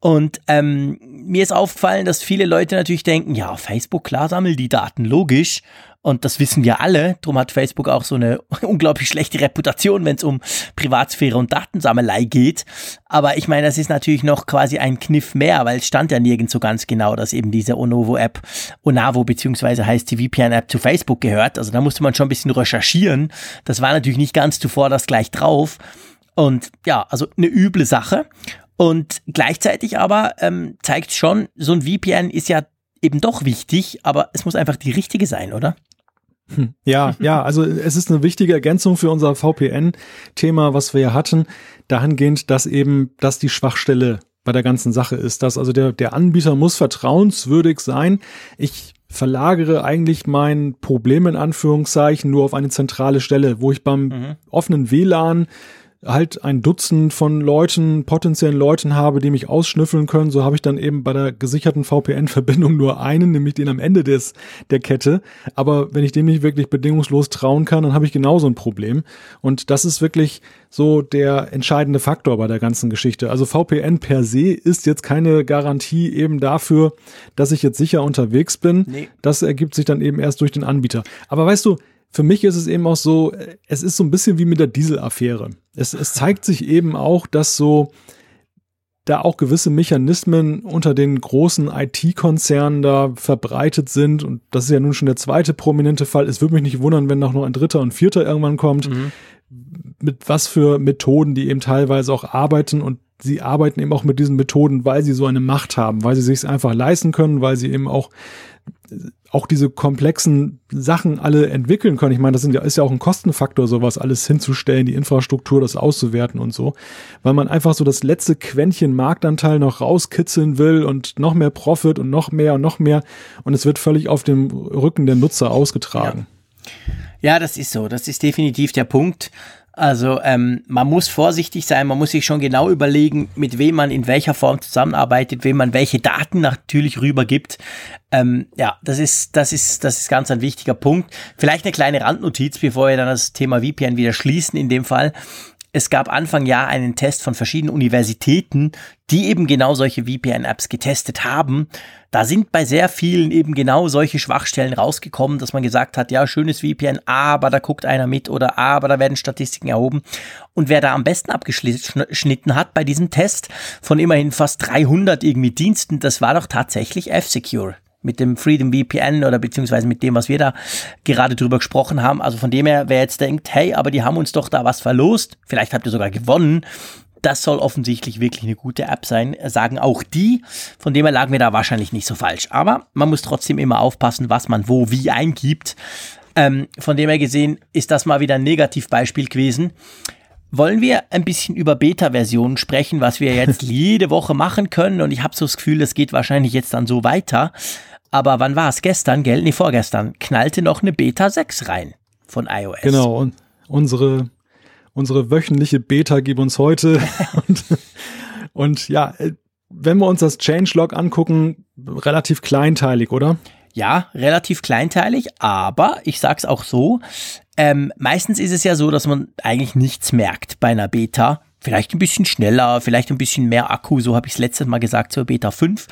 Und ähm, mir ist aufgefallen, dass viele Leute natürlich denken, ja, Facebook, klar, sammelt die Daten, logisch. Und das wissen wir alle. Darum hat Facebook auch so eine unglaublich schlechte Reputation, wenn es um Privatsphäre und Datensammelei geht. Aber ich meine, das ist natürlich noch quasi ein Kniff mehr, weil es stand ja nirgends so ganz genau, dass eben diese Onovo-App, Onavo beziehungsweise heißt die VPN-App zu Facebook gehört. Also da musste man schon ein bisschen recherchieren. Das war natürlich nicht ganz zuvor das gleich drauf. Und ja, also eine üble Sache. Und gleichzeitig aber ähm, zeigt schon, so ein VPN ist ja eben doch wichtig, aber es muss einfach die richtige sein, oder? Hm. Ja, ja, also es ist eine wichtige Ergänzung für unser VPN-Thema, was wir ja hatten, dahingehend, dass eben das die Schwachstelle bei der ganzen Sache ist, dass also der, der Anbieter muss vertrauenswürdig sein. Ich verlagere eigentlich mein Problem in Anführungszeichen nur auf eine zentrale Stelle, wo ich beim mhm. offenen WLAN halt ein Dutzend von Leuten, potenziellen Leuten habe, die mich ausschnüffeln können, so habe ich dann eben bei der gesicherten VPN-Verbindung nur einen, nämlich den am Ende des, der Kette. Aber wenn ich dem nicht wirklich bedingungslos trauen kann, dann habe ich genauso ein Problem. Und das ist wirklich so der entscheidende Faktor bei der ganzen Geschichte. Also VPN per se ist jetzt keine Garantie eben dafür, dass ich jetzt sicher unterwegs bin. Nee. Das ergibt sich dann eben erst durch den Anbieter. Aber weißt du, für mich ist es eben auch so, es ist so ein bisschen wie mit der Diesel-Affäre. Es, es zeigt sich eben auch, dass so da auch gewisse Mechanismen unter den großen IT-Konzernen da verbreitet sind. Und das ist ja nun schon der zweite prominente Fall. Es würde mich nicht wundern, wenn noch ein dritter und vierter irgendwann kommt. Mhm. Mit was für Methoden die eben teilweise auch arbeiten und sie arbeiten eben auch mit diesen Methoden, weil sie so eine Macht haben, weil sie sich einfach leisten können, weil sie eben auch auch diese komplexen Sachen alle entwickeln können. Ich meine, das sind ja, ist ja auch ein Kostenfaktor, sowas alles hinzustellen, die Infrastruktur, das auszuwerten und so, weil man einfach so das letzte Quäntchen Marktanteil noch rauskitzeln will und noch mehr Profit und noch mehr und noch mehr und es wird völlig auf dem Rücken der Nutzer ausgetragen. Ja. ja das ist so. Das ist definitiv der Punkt. Also ähm, man muss vorsichtig sein, man muss sich schon genau überlegen, mit wem man in welcher Form zusammenarbeitet, wem man welche Daten natürlich rübergibt. Ähm, ja, das ist, das ist, das ist ganz ein wichtiger Punkt. Vielleicht eine kleine Randnotiz, bevor wir dann das Thema VPN wieder schließen in dem Fall. Es gab Anfang Jahr einen Test von verschiedenen Universitäten, die eben genau solche VPN-Apps getestet haben. Da sind bei sehr vielen eben genau solche Schwachstellen rausgekommen, dass man gesagt hat, ja, schönes VPN, aber da guckt einer mit oder aber da werden Statistiken erhoben. Und wer da am besten abgeschnitten hat bei diesem Test von immerhin fast 300 irgendwie Diensten, das war doch tatsächlich F-Secure mit dem Freedom VPN oder beziehungsweise mit dem, was wir da gerade drüber gesprochen haben. Also von dem her, wer jetzt denkt, hey, aber die haben uns doch da was verlost, vielleicht habt ihr sogar gewonnen. Das soll offensichtlich wirklich eine gute App sein, sagen auch die. Von dem her lagen wir da wahrscheinlich nicht so falsch. Aber man muss trotzdem immer aufpassen, was man wo wie eingibt. Ähm, von dem her gesehen ist das mal wieder ein Negativbeispiel gewesen. Wollen wir ein bisschen über Beta-Versionen sprechen, was wir jetzt jede Woche machen können? Und ich habe so das Gefühl, es geht wahrscheinlich jetzt dann so weiter. Aber wann war es? Gestern, gell? Nee, vorgestern. Knallte noch eine Beta 6 rein von iOS. Genau, und unsere, unsere wöchentliche Beta gibt uns heute. und, und ja, äh, wenn wir uns das Changelog angucken, relativ kleinteilig, oder? Ja, relativ kleinteilig, aber ich sag's auch so, ähm, meistens ist es ja so, dass man eigentlich nichts merkt bei einer Beta. Vielleicht ein bisschen schneller, vielleicht ein bisschen mehr Akku, so habe ich es letztes Mal gesagt zur Beta 5.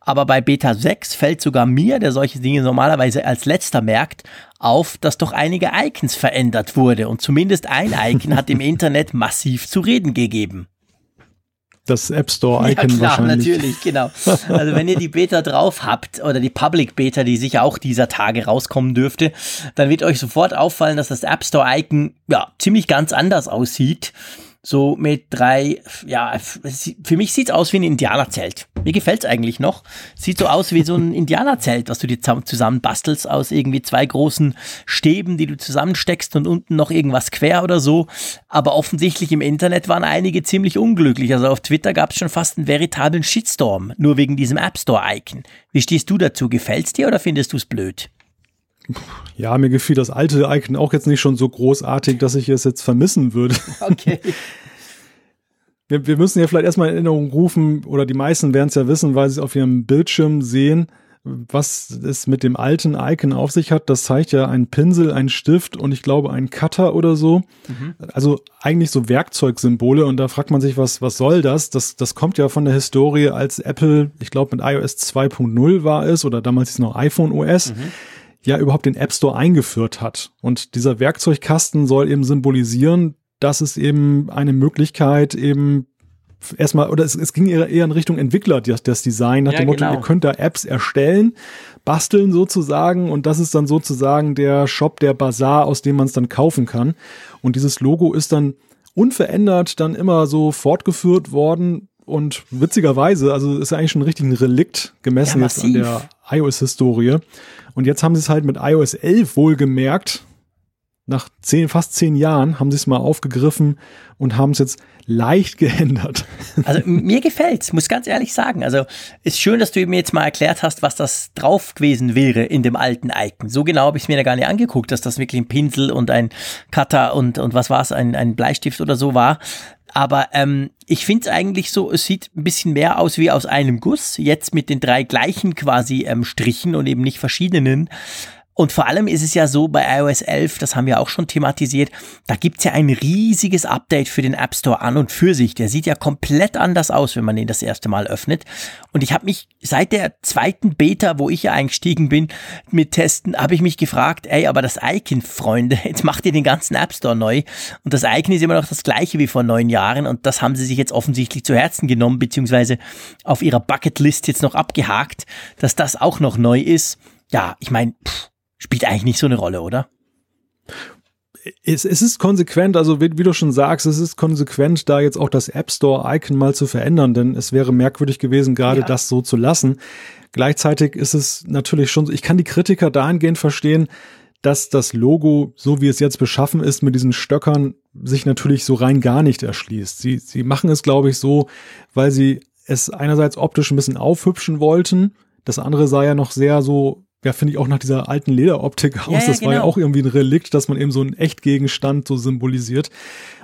Aber bei Beta 6 fällt sogar mir, der solche Dinge normalerweise als letzter merkt, auf, dass doch einige Icons verändert wurde. Und zumindest ein Icon hat im Internet massiv zu reden gegeben das App Store Icon ja, klar, natürlich, genau. Also wenn ihr die Beta drauf habt oder die Public Beta, die sicher auch dieser Tage rauskommen dürfte, dann wird euch sofort auffallen, dass das App Store Icon ja ziemlich ganz anders aussieht so mit drei, ja, für mich sieht's aus wie ein Indianerzelt. Mir gefällt's eigentlich noch. Sieht so aus wie so ein Indianerzelt, was du dir zusammen bastelst aus irgendwie zwei großen Stäben, die du zusammensteckst und unten noch irgendwas quer oder so. Aber offensichtlich im Internet waren einige ziemlich unglücklich. Also auf Twitter gab's schon fast einen veritablen Shitstorm, nur wegen diesem App Store Icon. Wie stehst du dazu? Gefällt's dir oder findest du's blöd? Ja, mir gefiel das alte Icon auch jetzt nicht schon so großartig, dass ich es jetzt vermissen würde. Okay. Wir, wir müssen ja vielleicht erstmal in Erinnerung rufen, oder die meisten werden es ja wissen, weil sie es auf ihrem Bildschirm sehen, was es mit dem alten Icon auf sich hat. Das zeigt ja ein Pinsel, ein Stift und ich glaube ein Cutter oder so. Mhm. Also eigentlich so Werkzeugsymbole und da fragt man sich, was, was soll das? Das, das kommt ja von der Historie, als Apple, ich glaube mit iOS 2.0 war es oder damals ist es noch iPhone OS. Mhm ja überhaupt den App Store eingeführt hat. Und dieser Werkzeugkasten soll eben symbolisieren, dass es eben eine Möglichkeit eben erstmal, oder es, es ging eher, eher in Richtung Entwickler, das, das Design, nach ja, dem Motto, genau. ihr könnt da Apps erstellen, basteln sozusagen und das ist dann sozusagen der Shop, der Bazar, aus dem man es dann kaufen kann. Und dieses Logo ist dann unverändert dann immer so fortgeführt worden und witzigerweise, also ist ja eigentlich schon richtig ein Relikt gemessen ja, jetzt an der iOS-Historie. Und jetzt haben sie es halt mit iOS 11 wohl gemerkt. nach zehn, fast zehn Jahren haben sie es mal aufgegriffen und haben es jetzt leicht geändert. Also mir gefällt's, muss ganz ehrlich sagen. Also ist schön, dass du mir jetzt mal erklärt hast, was das drauf gewesen wäre in dem alten Icon. So genau habe ich es mir da gar nicht angeguckt, dass das wirklich ein Pinsel und ein Cutter und, und was war es, ein, ein Bleistift oder so war. Aber ähm, ich finde es eigentlich so, es sieht ein bisschen mehr aus wie aus einem Guss, jetzt mit den drei gleichen quasi ähm, Strichen und eben nicht verschiedenen. Und vor allem ist es ja so bei iOS 11, das haben wir auch schon thematisiert, da gibt's ja ein riesiges Update für den App Store an und für sich. Der sieht ja komplett anders aus, wenn man den das erste Mal öffnet. Und ich habe mich seit der zweiten Beta, wo ich ja eingestiegen bin mit Testen, habe ich mich gefragt, ey, aber das Icon, Freunde, jetzt macht ihr den ganzen App Store neu. Und das Icon ist immer noch das gleiche wie vor neun Jahren. Und das haben sie sich jetzt offensichtlich zu Herzen genommen, beziehungsweise auf ihrer Bucketlist jetzt noch abgehakt, dass das auch noch neu ist. Ja, ich meine, spielt eigentlich nicht so eine Rolle, oder? Es, es ist konsequent, also wie, wie, du schon sagst, es ist konsequent, da jetzt auch das App Store-Icon mal zu verändern, denn es wäre merkwürdig gewesen, gerade ja. das so zu lassen. Gleichzeitig ist es natürlich schon so, ich kann die Kritiker dahingehend verstehen, dass das Logo, so wie es jetzt beschaffen ist, mit diesen Stöckern, sich natürlich so rein gar nicht erschließt. Sie, sie machen es, glaube ich, so, weil sie es einerseits optisch ein bisschen aufhübschen wollten. Das andere sah ja noch sehr so ja, finde ich auch nach dieser alten Lederoptik aus. Ja, ja, das genau. war ja genau. auch irgendwie ein Relikt, dass man eben so einen Echtgegenstand so symbolisiert.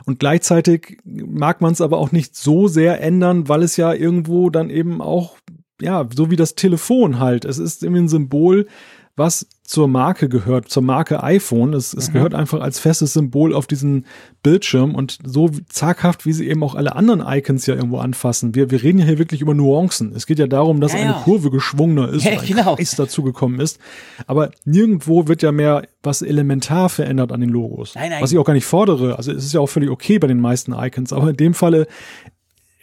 Und gleichzeitig mag man es aber auch nicht so sehr ändern, weil es ja irgendwo dann eben auch, ja, so wie das Telefon halt. Es ist irgendwie ein Symbol, was zur Marke gehört, zur Marke iPhone. Es, es mhm. gehört einfach als festes Symbol auf diesen Bildschirm und so zaghaft, wie sie eben auch alle anderen Icons ja irgendwo anfassen. Wir, wir reden ja hier wirklich über Nuancen. Es geht ja darum, dass ja, eine ja. Kurve geschwungener ist, ja, genau. Kreis dazugekommen ist. Aber nirgendwo wird ja mehr was elementar verändert an den Logos. Nein, nein. Was ich auch gar nicht fordere. Also es ist ja auch völlig okay bei den meisten Icons. Aber in dem Falle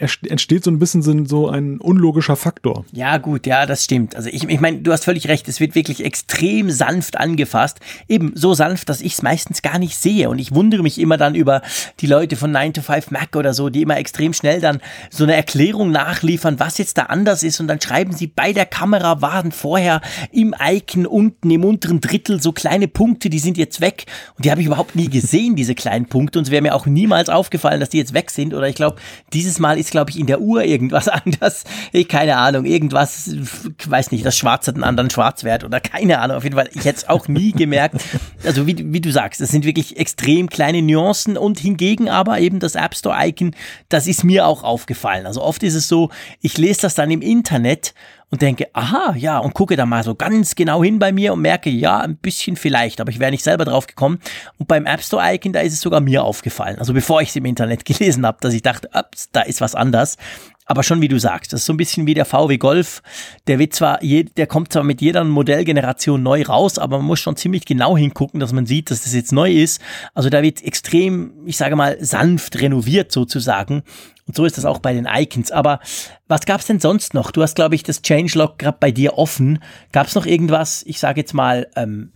entsteht so ein bisschen so ein unlogischer Faktor. Ja, gut, ja, das stimmt. Also ich, ich meine, du hast völlig recht, es wird wirklich extrem sanft angefasst. Eben so sanft, dass ich es meistens gar nicht sehe. Und ich wundere mich immer dann über die Leute von 9 to 5 Mac oder so, die immer extrem schnell dann so eine Erklärung nachliefern, was jetzt da anders ist. Und dann schreiben sie, bei der Kamera waren vorher im Icon unten im unteren Drittel so kleine Punkte, die sind jetzt weg. Und die habe ich überhaupt nie gesehen, diese kleinen Punkte. Und es wäre mir auch niemals aufgefallen, dass die jetzt weg sind. Oder ich glaube, dieses Mal ist glaube ich, in der Uhr irgendwas anders. Ich keine Ahnung, irgendwas, ich weiß nicht, das Schwarz hat einen anderen Schwarzwert oder keine Ahnung. Auf jeden Fall, ich hätte es auch nie gemerkt. Also wie, wie du sagst, das sind wirklich extrem kleine Nuancen und hingegen aber eben das App Store Icon, das ist mir auch aufgefallen. Also oft ist es so, ich lese das dann im Internet und denke, aha, ja, und gucke da mal so ganz genau hin bei mir und merke, ja, ein bisschen vielleicht, aber ich wäre nicht selber drauf gekommen. Und beim App Store Icon, da ist es sogar mir aufgefallen. Also bevor ich es im Internet gelesen habe, dass ich dachte, ups, da ist was anders. Aber schon wie du sagst, das ist so ein bisschen wie der VW Golf. Der wird zwar, der kommt zwar mit jeder Modellgeneration neu raus, aber man muss schon ziemlich genau hingucken, dass man sieht, dass das jetzt neu ist. Also da wird extrem, ich sage mal, sanft renoviert sozusagen. Und so ist das auch bei den Icons. Aber was gab's denn sonst noch? Du hast, glaube ich, das Changelog gerade bei dir offen. Gab's noch irgendwas, ich sage jetzt mal, ähm,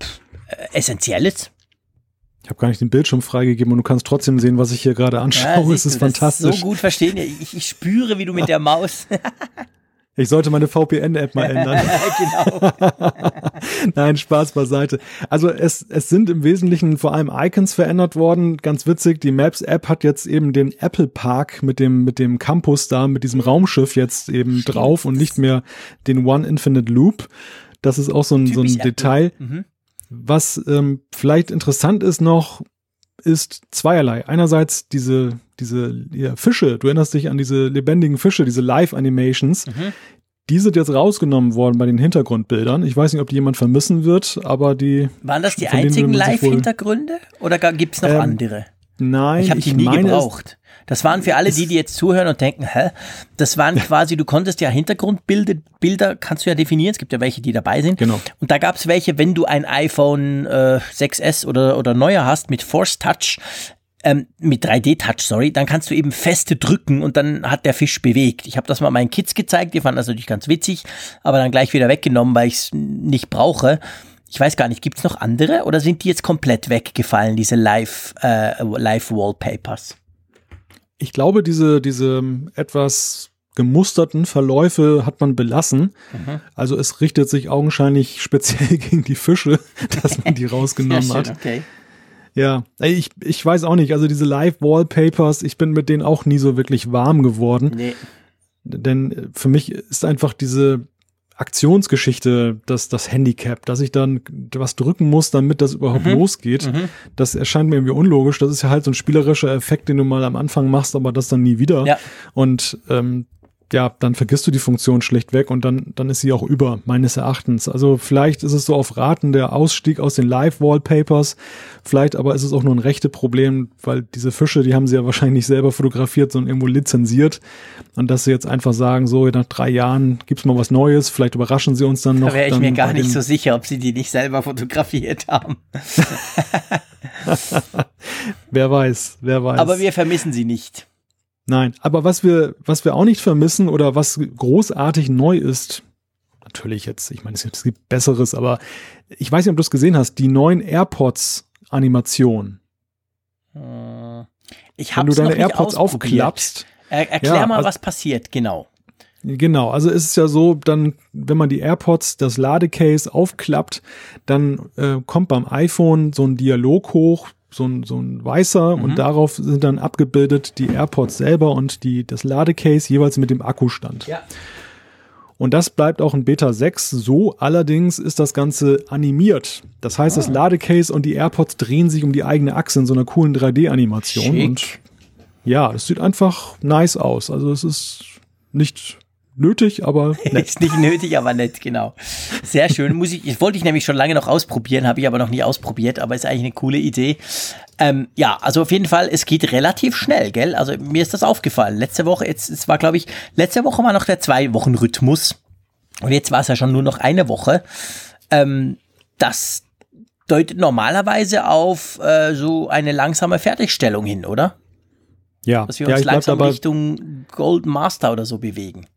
äh, Essentielles? Ich habe gar nicht den Bildschirm freigegeben und du kannst trotzdem sehen, was ich hier gerade anschaue. Ja, es ist fantastisch. so gut verstehen. Ich, ich spüre, wie du mit der Maus Ich sollte meine VPN-App mal ändern. genau. Nein, Spaß beiseite. Also es, es sind im Wesentlichen vor allem Icons verändert worden. Ganz witzig, die Maps-App hat jetzt eben den Apple Park mit dem, mit dem Campus da, mit diesem Raumschiff jetzt eben Stimmt. drauf und nicht mehr den One Infinite Loop. Das ist auch so ein, so ein Detail. Mhm. Was ähm, vielleicht interessant ist noch, ist zweierlei. Einerseits diese, diese ja, Fische, du erinnerst dich an diese lebendigen Fische, diese Live-Animations. Mhm. Die sind jetzt rausgenommen worden bei den Hintergrundbildern. Ich weiß nicht, ob die jemand vermissen wird, aber die. Waren das die einzigen Live-Hintergründe oder gibt es noch ähm, andere? Nein, ich habe die nie gebraucht. Das waren für alle, die, die jetzt zuhören und denken, hä? Das waren quasi, du konntest ja Hintergrundbilder, Bilder kannst du ja definieren. Es gibt ja welche, die dabei sind. Genau. Und da gab es welche, wenn du ein iPhone äh, 6S oder, oder neuer hast mit Force Touch, ähm, mit 3D-Touch, sorry, dann kannst du eben feste drücken und dann hat der Fisch bewegt. Ich habe das mal meinen Kids gezeigt, die fanden das natürlich ganz witzig, aber dann gleich wieder weggenommen, weil ich es nicht brauche. Ich weiß gar nicht, gibt es noch andere oder sind die jetzt komplett weggefallen, diese Live, äh, Live? Ich glaube, diese, diese etwas gemusterten Verläufe hat man belassen. Mhm. Also es richtet sich augenscheinlich speziell gegen die Fische, dass man die rausgenommen schön, hat. Okay. Ja, ich, ich weiß auch nicht, also diese Live-Wallpapers, ich bin mit denen auch nie so wirklich warm geworden. Nee. Denn für mich ist einfach diese Aktionsgeschichte das, das Handicap, dass ich dann was drücken muss, damit das überhaupt mhm. losgeht. Mhm. Das erscheint mir irgendwie unlogisch. Das ist ja halt so ein spielerischer Effekt, den du mal am Anfang machst, aber das dann nie wieder. Ja. Und ähm, ja, dann vergisst du die Funktion schlichtweg und dann, dann ist sie auch über, meines Erachtens. Also vielleicht ist es so auf Raten der Ausstieg aus den Live-Wallpapers, vielleicht aber ist es auch nur ein rechte Problem, weil diese Fische, die haben sie ja wahrscheinlich nicht selber fotografiert, sondern irgendwo lizenziert. Und dass sie jetzt einfach sagen, so nach drei Jahren gibt's mal was Neues, vielleicht überraschen sie uns dann noch. Da wäre ich mir gar nicht so sicher, ob sie die nicht selber fotografiert haben. wer weiß, wer weiß. Aber wir vermissen sie nicht. Nein, aber was wir, was wir auch nicht vermissen oder was großartig neu ist, natürlich jetzt, ich meine, es gibt Besseres, aber ich weiß nicht, ob du es gesehen hast, die neuen AirPods Animation. Äh, ich habe Wenn du deine AirPods aufklappst. Er, erklär ja, mal, also, was passiert, genau. Genau, also ist es ja so, dann, wenn man die AirPods, das Ladecase aufklappt, dann äh, kommt beim iPhone so ein Dialog hoch, so ein, so ein weißer mhm. und darauf sind dann abgebildet die AirPods selber und die, das Ladecase jeweils mit dem Akkustand. Ja. Und das bleibt auch in Beta 6 so. Allerdings ist das Ganze animiert. Das heißt, ah. das Ladecase und die AirPods drehen sich um die eigene Achse in so einer coolen 3D-Animation. Und ja, es sieht einfach nice aus. Also es ist nicht nötig, aber nett. ist nicht nötig, aber nett, genau. Sehr schön. Muss ich, wollte ich nämlich schon lange noch ausprobieren, habe ich aber noch nie ausprobiert, aber ist eigentlich eine coole Idee. Ähm, ja, also auf jeden Fall, es geht relativ schnell, gell? Also mir ist das aufgefallen. Letzte Woche, jetzt, es war glaube ich, letzte Woche war noch der Zwei-Wochen-Rhythmus und jetzt war es ja schon nur noch eine Woche. Ähm, das deutet normalerweise auf äh, so eine langsame Fertigstellung hin, oder? Ja, dass wir uns ja, langsam Richtung Gold Master oder so bewegen.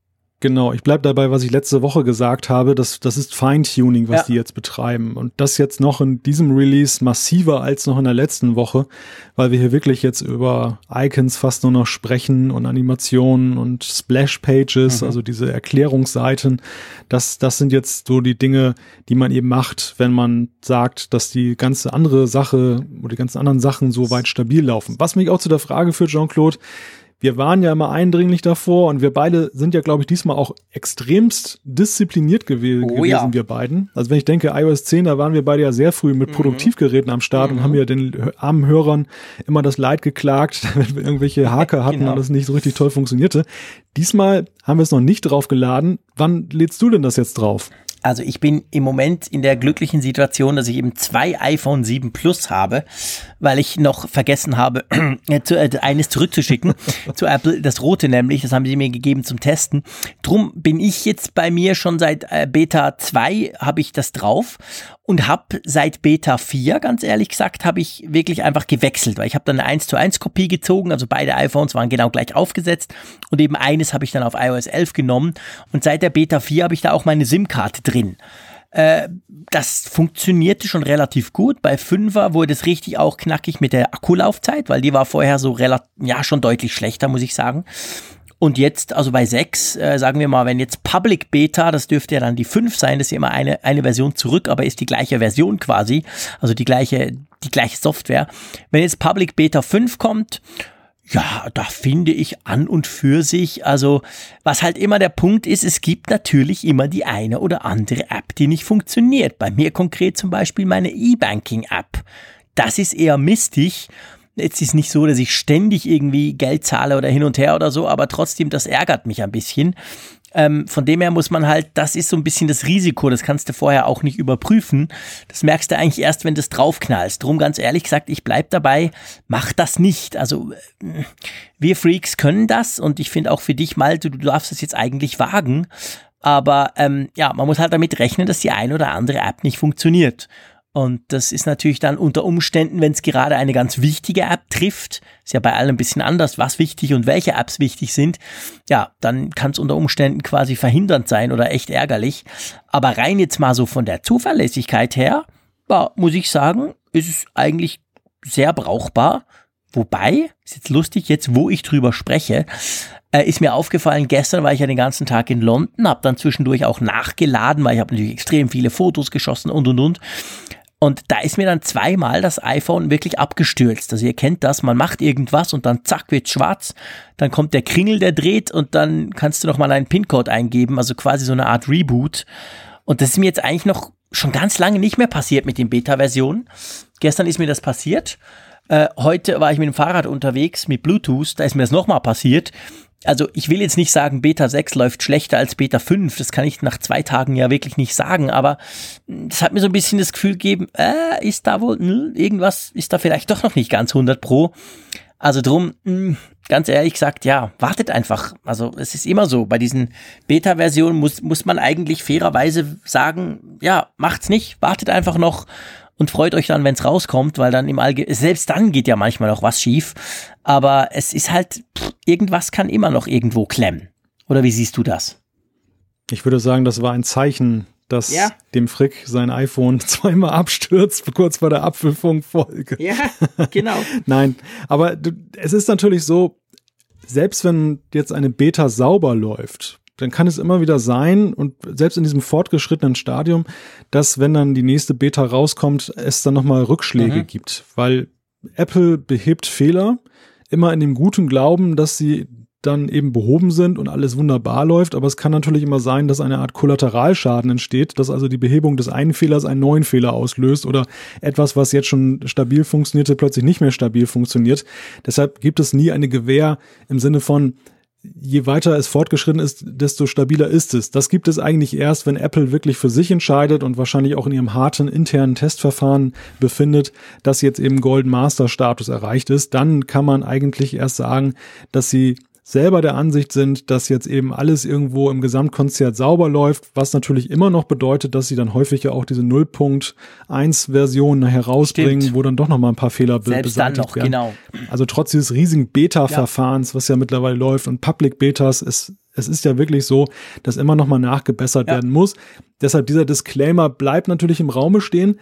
Genau, ich bleib dabei, was ich letzte Woche gesagt habe. Das, das ist Feintuning, was ja. die jetzt betreiben. Und das jetzt noch in diesem Release massiver als noch in der letzten Woche, weil wir hier wirklich jetzt über Icons fast nur noch sprechen und Animationen und Splash-Pages, mhm. also diese Erklärungsseiten. Das, das sind jetzt so die Dinge, die man eben macht, wenn man sagt, dass die ganze andere Sache oder die ganzen anderen Sachen so weit stabil laufen. Was mich auch zu der Frage führt, Jean-Claude, wir waren ja immer eindringlich davor und wir beide sind ja, glaube ich, diesmal auch extremst diszipliniert gew oh, gewesen, ja. wir beiden. Also wenn ich denke, iOS 10, da waren wir beide ja sehr früh mit mhm. Produktivgeräten am Start mhm. und haben ja den armen Hörern immer das Leid geklagt, wenn wir irgendwelche Haker hatten genau. und das nicht so richtig toll funktionierte. Diesmal haben wir es noch nicht drauf geladen. Wann lädst du denn das jetzt drauf? Also ich bin im Moment in der glücklichen Situation, dass ich eben zwei iPhone 7 Plus habe, weil ich noch vergessen habe, äh, äh, eines zurückzuschicken zu Apple, das rote nämlich, das haben sie mir gegeben zum Testen. Drum bin ich jetzt bei mir schon seit äh, Beta 2 habe ich das drauf und habe seit Beta 4, ganz ehrlich gesagt, habe ich wirklich einfach gewechselt, weil ich habe dann eine 1 zu 1 Kopie gezogen, also beide iPhones waren genau gleich aufgesetzt und eben eines habe ich dann auf iOS 11 genommen und seit der Beta 4 habe ich da auch meine SIM-Karte drin. Äh, das funktionierte schon relativ gut. Bei 5er wurde es richtig auch knackig mit der Akkulaufzeit, weil die war vorher so relativ, ja, schon deutlich schlechter, muss ich sagen. Und jetzt, also bei 6, äh, sagen wir mal, wenn jetzt Public Beta, das dürfte ja dann die 5 sein, das ist ja immer eine, eine Version zurück, aber ist die gleiche Version quasi, also die gleiche, die gleiche Software. Wenn jetzt Public Beta 5 kommt, ja, da finde ich an und für sich, also was halt immer der Punkt ist, es gibt natürlich immer die eine oder andere App, die nicht funktioniert. Bei mir konkret zum Beispiel meine E-Banking-App. Das ist eher mistig Jetzt ist nicht so, dass ich ständig irgendwie Geld zahle oder hin und her oder so, aber trotzdem, das ärgert mich ein bisschen. Ähm, von dem her muss man halt, das ist so ein bisschen das Risiko, das kannst du vorher auch nicht überprüfen. Das merkst du eigentlich erst, wenn du es draufknallst. Drum ganz ehrlich gesagt, ich bleib dabei, mach das nicht. Also äh, wir Freaks können das und ich finde auch für dich, Malte, du darfst es jetzt eigentlich wagen. Aber ähm, ja, man muss halt damit rechnen, dass die ein oder andere App nicht funktioniert. Und das ist natürlich dann unter Umständen, wenn es gerade eine ganz wichtige App trifft, ist ja bei allen ein bisschen anders, was wichtig und welche Apps wichtig sind, ja, dann kann es unter Umständen quasi verhindernd sein oder echt ärgerlich. Aber rein jetzt mal so von der Zuverlässigkeit her, ja, muss ich sagen, ist es eigentlich sehr brauchbar. Wobei, ist jetzt lustig, jetzt wo ich drüber spreche, äh, ist mir aufgefallen, gestern war ich ja den ganzen Tag in London, habe dann zwischendurch auch nachgeladen, weil ich habe natürlich extrem viele Fotos geschossen und und und. Und da ist mir dann zweimal das iPhone wirklich abgestürzt. Also ihr kennt das, man macht irgendwas und dann zack wird schwarz, dann kommt der Kringel, der dreht und dann kannst du noch mal einen PIN-Code eingeben, also quasi so eine Art Reboot. Und das ist mir jetzt eigentlich noch schon ganz lange nicht mehr passiert mit den Beta-Versionen. Gestern ist mir das passiert. Äh, heute war ich mit dem Fahrrad unterwegs mit Bluetooth, da ist mir das nochmal passiert. Also ich will jetzt nicht sagen, Beta 6 läuft schlechter als Beta 5, das kann ich nach zwei Tagen ja wirklich nicht sagen, aber das hat mir so ein bisschen das Gefühl gegeben, äh, ist da wohl, mh, irgendwas ist da vielleicht doch noch nicht ganz 100 Pro. Also drum, mh, ganz ehrlich gesagt, ja, wartet einfach. Also es ist immer so, bei diesen Beta-Versionen muss, muss man eigentlich fairerweise sagen, ja, macht's nicht, wartet einfach noch und freut euch dann, wenn es rauskommt, weil dann im Allgemeinen, selbst dann geht ja manchmal noch was schief, aber es ist halt, pff, irgendwas kann immer noch irgendwo klemmen. Oder wie siehst du das? Ich würde sagen, das war ein Zeichen, dass Ja. dem Frick sein iPhone zweimal abstürzt, kurz vor der Apfelfunkfolge. Ja, genau. Nein, aber du, es ist natürlich so, selbst wenn jetzt eine Beta sauber läuft, dann kann es immer wieder sein und selbst in diesem fortgeschrittenen Stadium, dass wenn dann die nächste Beta rauskommt, es dann nochmal Rückschläge Mhm. gibt, weil Apple behebt Fehler immer in dem guten Glauben, dass sie dann eben behoben sind und alles wunderbar läuft, aber es kann natürlich immer sein, dass eine Art Kollateralschaden entsteht, dass also die Behebung des einen Fehlers einen neuen Fehler auslöst oder etwas, was jetzt schon stabil funktionierte, plötzlich nicht mehr stabil funktioniert. Deshalb gibt es nie eine Gewähr im Sinne von, je weiter es fortgeschritten ist, desto stabiler ist es. Das gibt es eigentlich erst, wenn Apple wirklich für sich entscheidet und wahrscheinlich auch in ihrem harten internen Testverfahren befindet, dass jetzt eben Golden Master Status erreicht ist. Dann kann man eigentlich erst sagen, dass sie selber der Ansicht sind, dass jetzt eben alles irgendwo im Gesamtkonzert sauber läuft, was natürlich immer noch bedeutet, dass sie dann häufig ja auch diese 0.1 Version nachher rausbringen, Stimmt. wo dann doch noch mal ein paar Fehler be Selbst dann beseitigt noch, werden. genau. Also trotz dieses riesigen Beta-Verfahrens, was ja mittlerweile läuft und Public Betas, es, es ist ja wirklich so, dass immer noch mal nachgebessert Ja. werden muss. Deshalb dieser Disclaimer bleibt natürlich im Raume stehen.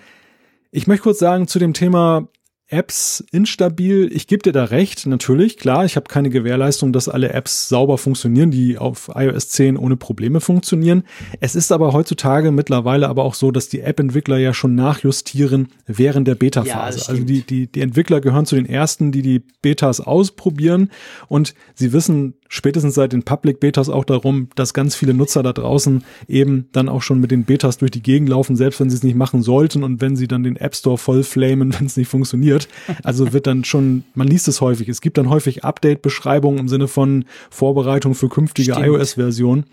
Ich möchte kurz sagen zu dem Thema Apps instabil. Ich gebe dir da recht, natürlich, klar, ich habe keine Gewährleistung, dass alle Apps sauber funktionieren, die auf iOS 10 ohne Probleme funktionieren. Es ist aber heutzutage mittlerweile aber auch so, dass die App-Entwickler ja schon nachjustieren während der Ja, Beta-Phase. das also die, die, die Entwickler gehören zu den ersten, die die Betas ausprobieren und sie wissen spätestens seit den Public Betas auch darum, dass ganz viele Nutzer da draußen eben dann auch schon mit den Betas durch die Gegend laufen, selbst wenn sie es nicht machen sollten und wenn sie dann den App Store voll flamen, wenn es nicht funktioniert. Also wird dann schon, man liest es häufig. Es gibt dann häufig Update-Beschreibungen im Sinne von Vorbereitung für künftige iOS-Versionen.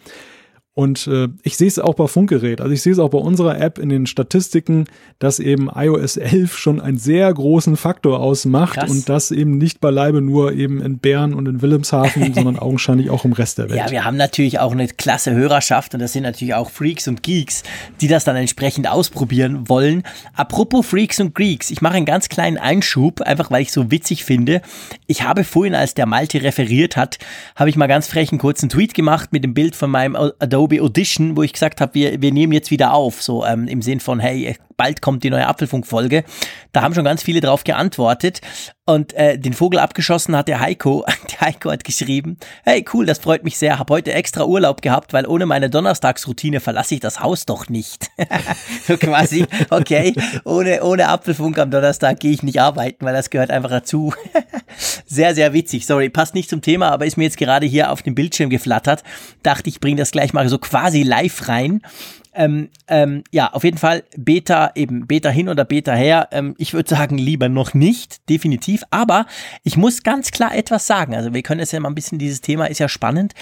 Und äh, ich sehe es auch bei Funkgerät. Also ich sehe es auch bei unserer App in den Statistiken, dass eben iOS 11 schon einen sehr großen Faktor ausmacht Krass. und das eben nicht beileibe nur eben in Bern und in Wilhelmshaven, sondern augenscheinlich auch im Rest der Welt. Ja, wir haben natürlich auch eine klasse Hörerschaft und das sind natürlich auch Freaks und Geeks, die das dann entsprechend ausprobieren wollen. Apropos Freaks und Geeks, ich mache einen ganz kleinen Einschub, einfach weil ich so witzig finde. Ich habe vorhin, als der Malte referiert hat, habe ich mal ganz frech einen kurzen Tweet gemacht mit dem Bild von meinem Adobe Audition, wo ich gesagt habe, wir, wir nehmen jetzt wieder auf, so ähm, im Sinn von, hey, bald kommt die neue Apfelfunk-Folge. Da haben schon ganz viele drauf geantwortet. Und äh, den Vogel abgeschossen hat der Heiko. Der Heiko hat geschrieben, hey cool, das freut mich sehr, habe heute extra Urlaub gehabt, weil ohne meine Donnerstagsroutine verlasse ich das Haus doch nicht. so quasi, okay, ohne, ohne Apfelfunk am Donnerstag gehe ich nicht arbeiten, weil das gehört einfach dazu. sehr, sehr witzig. Sorry, passt nicht zum Thema, aber ist mir jetzt gerade hier auf dem Bildschirm geflattert. Dachte ich, bringe das gleich mal so quasi live rein. Ähm, ähm, ja, auf jeden Fall Beta eben, Beta hin oder Beta her. Ähm, ich würde sagen, lieber noch nicht, definitiv. Aber ich muss ganz klar etwas sagen. Also wir können jetzt ja mal ein bisschen, dieses Thema ist ja spannend.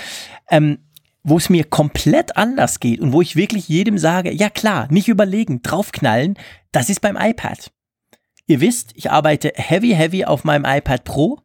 Ähm, wo es mir komplett anders geht und wo ich wirklich jedem sage, ja klar, nicht überlegen, draufknallen, das ist beim iPad. Ihr wisst, ich arbeite heavy, heavy auf meinem iPad Pro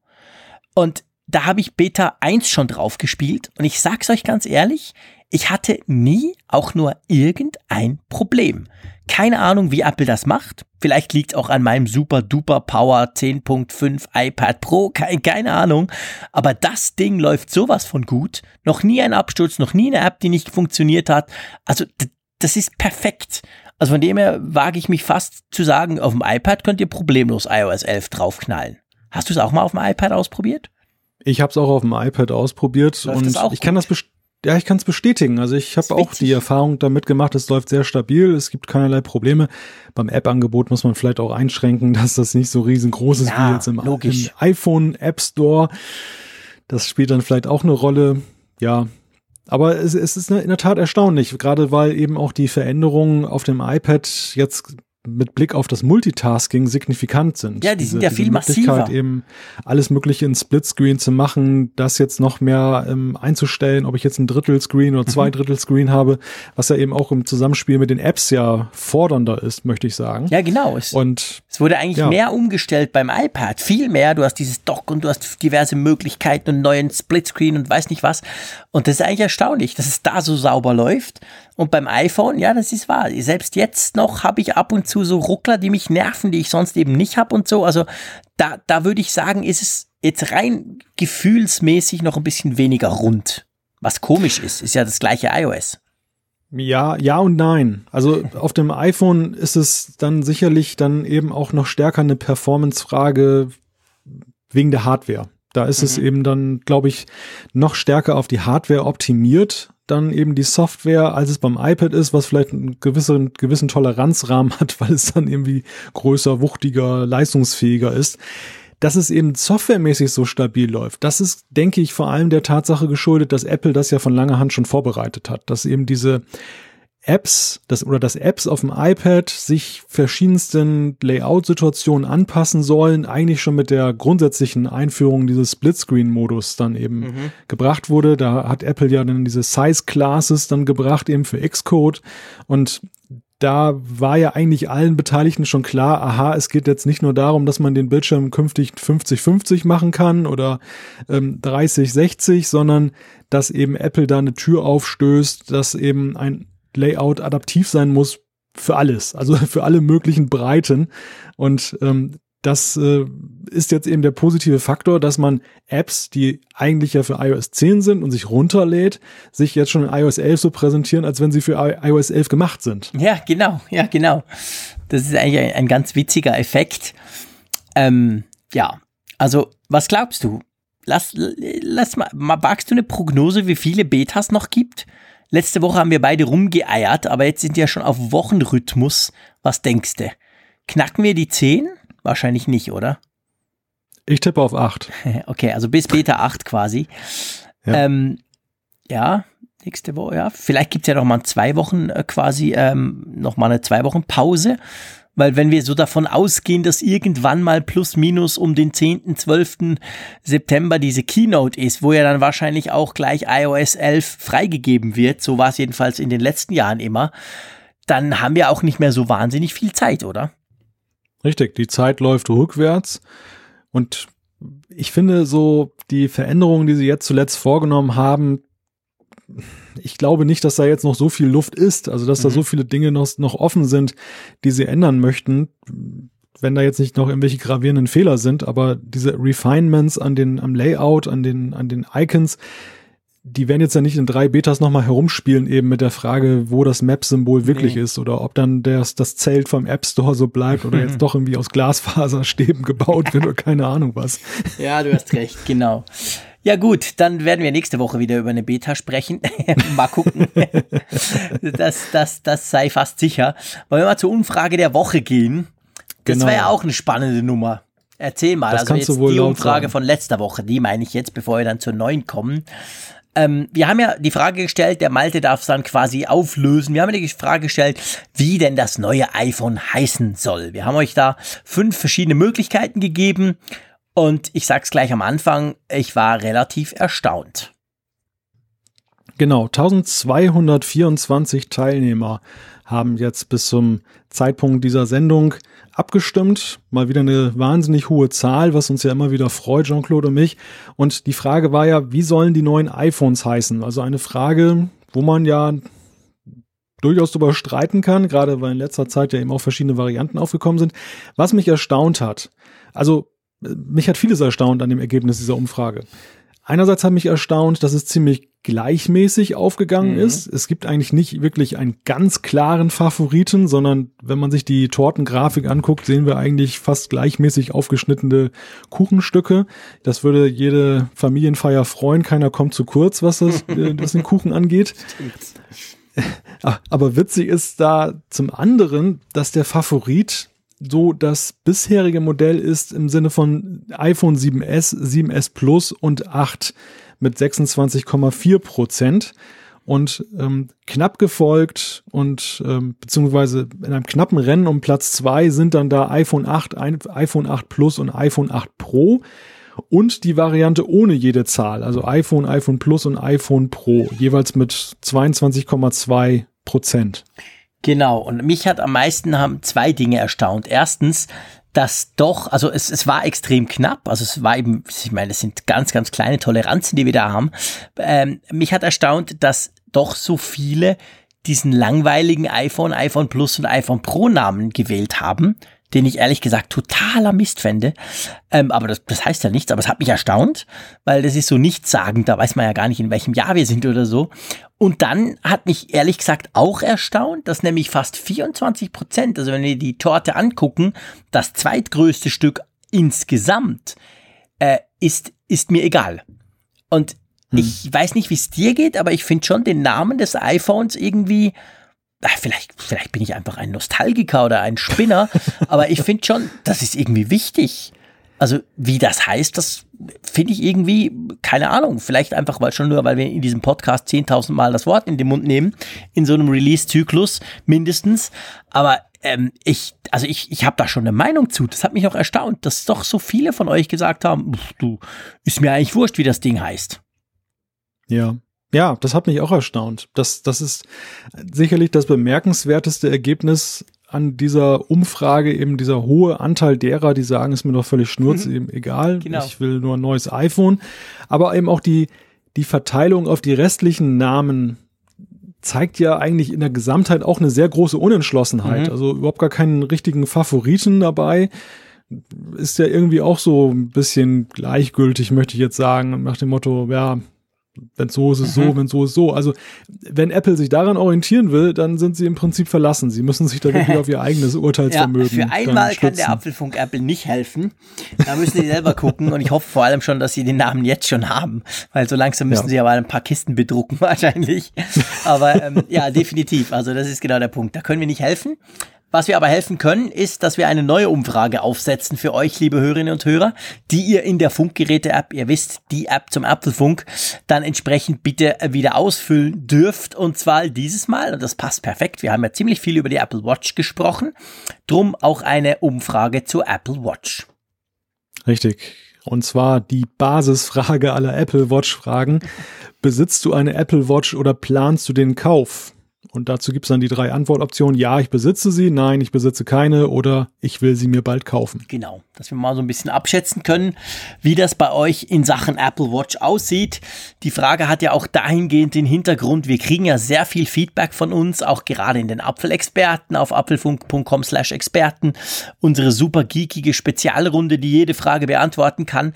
und da habe ich Beta 1 schon drauf gespielt und ich sag's euch ganz ehrlich, ich hatte nie auch nur irgendein Problem. Keine Ahnung, wie Apple das macht. Vielleicht liegt auch an meinem super duper Power 10.5 iPad Pro. Keine, keine Ahnung. Aber das Ding läuft sowas von gut. Noch nie ein Absturz, noch nie eine App, die nicht funktioniert hat. Also, das ist perfekt. Also von dem her wage ich mich fast zu sagen, auf dem iPad könnt ihr problemlos iOS 11 draufknallen. Hast du es auch mal auf dem iPad ausprobiert? Ich habe es auch auf dem iPad ausprobiert Läuft und das ich kann gut? das best- Ja, ich kann es bestätigen. Also ich habe auch die Erfahrung damit gemacht, es läuft sehr stabil, es gibt keinerlei Probleme. Beim App-Angebot muss man vielleicht auch einschränken, dass das nicht so riesengroß ist Ja, wie jetzt im, im iPhone App Store. Das spielt dann vielleicht auch eine Rolle. Ja, aber es, es ist in der Tat erstaunlich, gerade weil eben auch die Veränderungen auf dem iPad jetzt mit Blick auf das Multitasking signifikant sind. Ja, die sind ja viel massiver. eben alles Mögliche in Splitscreen zu machen, das jetzt noch mehr ähm, einzustellen, ob ich jetzt ein Drittel-Screen oder zwei Drittel-Screen habe, was ja eben auch im Zusammenspiel mit den Apps ja fordernder ist, möchte ich sagen. Ja, genau. Es, Und es wurde eigentlich Ja. mehr umgestellt beim iPad. Viel mehr. Du hast dieses Dock und du hast diverse Möglichkeiten und neuen Splitscreen und weiß nicht was. Und das ist eigentlich erstaunlich, dass es da so sauber läuft. Und beim iPhone, ja, das ist wahr. Selbst jetzt noch habe ich ab und zu so Ruckler, die mich nerven, die ich sonst eben nicht habe und so. Also da, da würde ich sagen, ist es jetzt rein gefühlsmäßig noch ein bisschen weniger rund. Was komisch ist, ist ja das gleiche iOS. Ja, ja und nein. Also auf dem iPhone ist es dann sicherlich dann eben auch noch stärker eine Performance-Frage wegen der Hardware. Da ist es eben dann, glaube ich, noch stärker auf die Hardware optimiert, dann eben die Software, als es beim iPad ist, was vielleicht einen gewissen, gewissen Toleranzrahmen hat, weil es dann irgendwie größer, wuchtiger, leistungsfähiger ist. Dass es eben softwaremäßig so stabil läuft, das ist, denke ich, vor allem der Tatsache geschuldet, dass Apple das ja von langer Hand schon vorbereitet hat, dass eben diese Apps, das oder dass Apps auf dem iPad sich verschiedensten Layout-Situationen anpassen sollen, eigentlich schon mit der grundsätzlichen Einführung dieses Splitscreen-Modus dann eben gebracht wurde. Da hat Apple ja dann diese Size-Classes dann gebracht, eben für Xcode. Und da war ja eigentlich allen Beteiligten schon klar, aha, es geht jetzt nicht nur darum, dass man den Bildschirm künftig 50-50 machen kann oder ähm, 30-60, sondern dass eben Apple da eine Tür aufstößt, dass eben ein Layout adaptiv sein muss für alles, also für alle möglichen Breiten. Und ähm, das äh, ist jetzt eben der positive Faktor, dass man Apps, die eigentlich ja für iOS 10 sind und sich runterlädt, sich jetzt schon in iOS 11 so präsentieren, als wenn sie für iOS 11 gemacht sind. Ja, genau, ja, genau. Das ist eigentlich ein, ein ganz witziger Effekt. Ähm, ja, also, was glaubst du? Lass, lass mal, wagst du eine Prognose, wie viele Betas noch gibt? Letzte Woche haben wir beide rumgeeiert, aber jetzt sind wir schon auf Wochenrhythmus. Was denkst du? Knacken wir die 10? Wahrscheinlich nicht, oder? Ich tippe auf 8. Okay, also bis Beta 8 quasi. Ja. Ähm, ja, nächste Woche, ja. Vielleicht gibt's ja noch mal zwei Wochen äh, quasi, ähm, noch mal eine zwei Wochen Pause. Weil wenn wir so davon ausgehen, dass irgendwann mal plus minus um den 10., 12. September diese Keynote ist, wo ja dann wahrscheinlich auch gleich iOS 11 freigegeben wird, so war es jedenfalls in den letzten Jahren immer, dann haben wir auch nicht mehr so wahnsinnig viel Zeit, oder? Richtig, die Zeit läuft rückwärts und ich finde so die Veränderungen, die sie jetzt zuletzt vorgenommen haben, ich glaube nicht, dass da jetzt noch so viel Luft ist, also dass da so viele Dinge noch, noch offen sind, die sie ändern möchten, wenn da jetzt nicht noch irgendwelche gravierenden Fehler sind, aber diese Refinements an den, am Layout, an den, an den Icons, die werden jetzt ja nicht in drei Betas nochmal herumspielen, eben mit der Frage, wo das Map-Symbol wirklich Nee. ist oder ob dann das, das Zelt vom App Store so bleibt oder jetzt doch irgendwie aus Glasfaserstäben gebaut wird oder keine Ahnung was. Ja, du hast recht, genau. Ja gut, dann werden wir nächste Woche wieder über eine Beta sprechen. mal gucken. das, das, das sei fast sicher. Wollen wir mal zur Umfrage der Woche gehen? Das Genau. war ja auch eine spannende Nummer. Erzähl mal, Das also kannst du jetzt wohl die Umfrage sagen. von letzter Woche, die meine ich jetzt, bevor wir dann zur neuen kommen. Ähm, wir haben ja die Frage gestellt, der Malte darf es dann quasi auflösen. Wir haben ja die Frage gestellt, wie denn das neue iPhone heißen soll. Wir haben euch da fünf verschiedene Möglichkeiten gegeben und ich sag's gleich am Anfang, ich war relativ erstaunt. Genau, 1224 Teilnehmer haben jetzt bis zum Zeitpunkt dieser Sendung abgestimmt. Mal wieder eine wahnsinnig hohe Zahl, was uns ja immer wieder freut, Jean-Claude und mich. Und die Frage war ja, wie sollen die neuen iPhones heißen? Also eine Frage, wo man ja durchaus darüber streiten kann, gerade weil in letzter Zeit ja eben auch verschiedene Varianten aufgekommen sind. Was mich erstaunt hat, also mich hat vieles erstaunt an dem Ergebnis dieser Umfrage. einerseits hat mich erstaunt, dass es ziemlich gleichmäßig aufgegangen mhm. ist. Es gibt eigentlich nicht wirklich einen ganz klaren Favoriten, sondern wenn man sich die Tortengrafik anguckt, sehen wir eigentlich fast gleichmäßig aufgeschnittene Kuchenstücke. Das würde jede Familienfeier freuen. Keiner kommt zu kurz, was das, äh, was den Kuchen angeht. Aber witzig ist da zum anderen, dass der Favorit so das bisherige Modell ist im Sinne von iPhone 7s, 7s Plus und 8 mit 26,4 Prozent und ähm, knapp gefolgt und ähm, beziehungsweise in einem knappen Rennen um Platz zwei sind dann da iPhone 8, iPhone 8 Plus und iPhone 8 Pro und die Variante ohne jede Zahl, also iPhone, iPhone Plus und iPhone Pro, jeweils mit 22,2 Prozent. Genau, und mich hat am meisten haben zwei Dinge erstaunt. Erstens, dass doch, also es, es war extrem knapp, also es war eben, ich meine, es sind ganz, ganz kleine Toleranzen, die wir da haben. Ähm, mich hat erstaunt, dass doch so viele diesen langweiligen iPhone, iPhone Plus und iPhone Pro Namen gewählt haben den ich ehrlich gesagt totaler Mist fände. Ähm, aber das, das heißt ja nichts, aber es hat mich erstaunt, weil das ist so nichtssagend, da weiß man ja gar nicht, in welchem Jahr wir sind oder so. Und dann hat mich ehrlich gesagt auch erstaunt, dass nämlich fast 24 Prozent, also wenn wir die Torte angucken, das zweitgrößte Stück insgesamt äh, ist, ist mir egal. Und hm. ich weiß nicht, wie es dir geht, aber ich finde schon den Namen des iPhones irgendwie vielleicht, vielleicht bin ich einfach ein Nostalgiker oder ein Spinner, aber ich finde schon, das ist irgendwie wichtig. Also wie das heißt, das finde ich irgendwie, keine Ahnung, vielleicht einfach weil schon nur, weil wir in diesem Podcast 10.000 Mal das Wort in den Mund nehmen, in so einem Release-Zyklus mindestens. Aber ähm, ich, also ich, ich habe da schon eine Meinung zu. Das hat mich auch erstaunt, dass doch so viele von euch gesagt haben, du, ist mir eigentlich wurscht, wie das Ding heißt. Ja, ja, das hat mich auch erstaunt. Das, das ist sicherlich das bemerkenswerteste Ergebnis an dieser Umfrage, eben dieser hohe Anteil derer, die sagen, ist mir doch völlig schnurz, mhm. eben egal, genau. ich will nur ein neues iPhone. Aber eben auch die, die Verteilung auf die restlichen Namen zeigt ja eigentlich in der Gesamtheit auch eine sehr große Unentschlossenheit. Mhm. Also überhaupt gar keinen richtigen Favoriten dabei. Ist ja irgendwie auch so ein bisschen gleichgültig, möchte ich jetzt sagen, nach dem Motto, ja, wenn so ist es mhm. so, wenn so ist so. Also wenn Apple sich daran orientieren will, dann sind sie im Prinzip verlassen. Sie müssen sich da wirklich auf ihr eigenes Urteilsvermögen. Ja, für einmal kann der Apfelfunk Apple nicht helfen. Da müssen sie selber gucken und ich hoffe vor allem schon, dass sie den Namen jetzt schon haben, weil so langsam müssen ja. sie aber ein paar Kisten bedrucken wahrscheinlich. Aber ähm, ja, definitiv. Also das ist genau der Punkt. Da können wir nicht helfen. Was wir aber helfen können, ist, dass wir eine neue Umfrage aufsetzen für euch, liebe Hörerinnen und Hörer, die ihr in der Funkgeräte-App, ihr wisst, die App zum Apfelfunk, dann entsprechend bitte wieder ausfüllen dürft. Und zwar dieses Mal, und das passt perfekt, wir haben ja ziemlich viel über die Apple Watch gesprochen, drum auch eine Umfrage zur Apple Watch. Richtig. Und zwar die Basisfrage aller Apple Watch-Fragen. Besitzt du eine Apple Watch oder planst du den Kauf? Und dazu gibt es dann die drei Antwortoptionen. Ja, ich besitze sie, nein, ich besitze keine oder ich will sie mir bald kaufen. Genau, dass wir mal so ein bisschen abschätzen können, wie das bei euch in Sachen Apple Watch aussieht. Die Frage hat ja auch dahingehend den Hintergrund, wir kriegen ja sehr viel Feedback von uns, auch gerade in den Apfelexperten auf apfelfunk.com slash Experten. Unsere super geekige Spezialrunde, die jede Frage beantworten kann.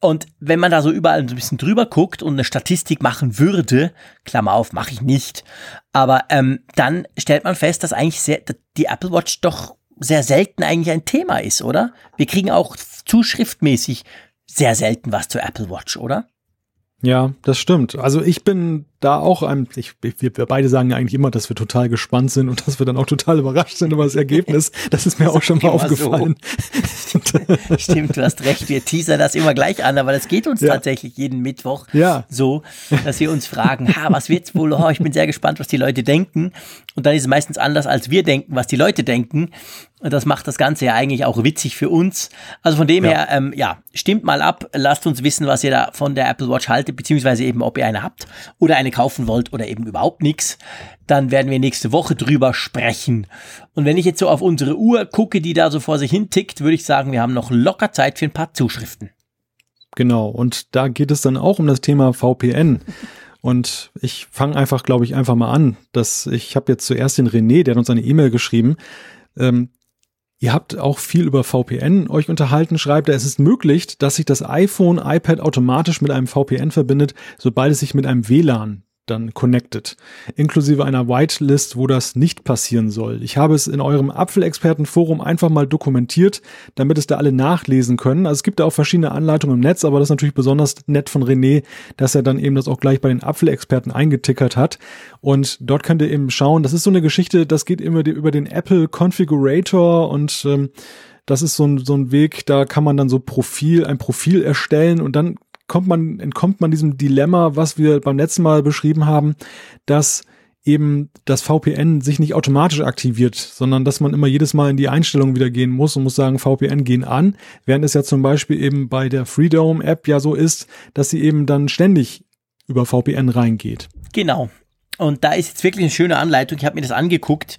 Und wenn man da so überall ein bisschen drüber guckt und eine Statistik machen würde, Klammer auf, mache ich nicht, aber ähm, dann stellt man fest, dass eigentlich sehr, die Apple Watch doch sehr selten eigentlich ein Thema ist, oder? Wir kriegen auch zuschriftmäßig sehr selten was zur Apple Watch, oder? Ja, das stimmt. Also ich bin da auch ein, ich, wir, wir beide sagen ja eigentlich immer, dass wir total gespannt sind und dass wir dann auch total überrascht sind über das Ergebnis. Das ist mir das auch schon mal aufgefallen. So. Stimmt, du hast recht. Wir teasern das immer gleich an, aber das geht uns ja. tatsächlich jeden Mittwoch ja. so, dass wir uns fragen, ha, was wird's wohl? Oh, ich bin sehr gespannt, was die Leute denken. Und dann ist es meistens anders, als wir denken, was die Leute denken. Das macht das Ganze ja eigentlich auch witzig für uns. Also von dem ja. her, ähm, ja, stimmt mal ab, lasst uns wissen, was ihr da von der Apple Watch haltet, beziehungsweise eben, ob ihr eine habt oder eine kaufen wollt oder eben überhaupt nichts. Dann werden wir nächste Woche drüber sprechen. Und wenn ich jetzt so auf unsere Uhr gucke, die da so vor sich hin tickt, würde ich sagen, wir haben noch locker Zeit für ein paar Zuschriften. Genau, und da geht es dann auch um das Thema VPN. Und ich fange einfach, glaube ich, einfach mal an. Dass ich habe jetzt zuerst den René, der hat uns eine E-Mail geschrieben. Ähm, Ihr habt auch viel über VPN euch unterhalten, schreibt er, es ist möglich, dass sich das iPhone, iPad automatisch mit einem VPN verbindet, sobald es sich mit einem WLAN dann connected, inklusive einer Whitelist, wo das nicht passieren soll. Ich habe es in eurem Apfelexpertenforum einfach mal dokumentiert, damit es da alle nachlesen können. Also es gibt da auch verschiedene Anleitungen im Netz, aber das ist natürlich besonders nett von René, dass er dann eben das auch gleich bei den Apfelexperten eingetickert hat. Und dort könnt ihr eben schauen, das ist so eine Geschichte, das geht immer über den Apple Configurator und ähm, das ist so ein, so ein Weg, da kann man dann so Profil, ein Profil erstellen und dann kommt man, entkommt man diesem Dilemma, was wir beim letzten Mal beschrieben haben, dass eben das VPN sich nicht automatisch aktiviert, sondern dass man immer jedes Mal in die Einstellungen wieder gehen muss und muss sagen, VPN gehen an, während es ja zum Beispiel eben bei der Freedom App ja so ist, dass sie eben dann ständig über VPN reingeht. Genau. Und da ist jetzt wirklich eine schöne Anleitung. Ich habe mir das angeguckt.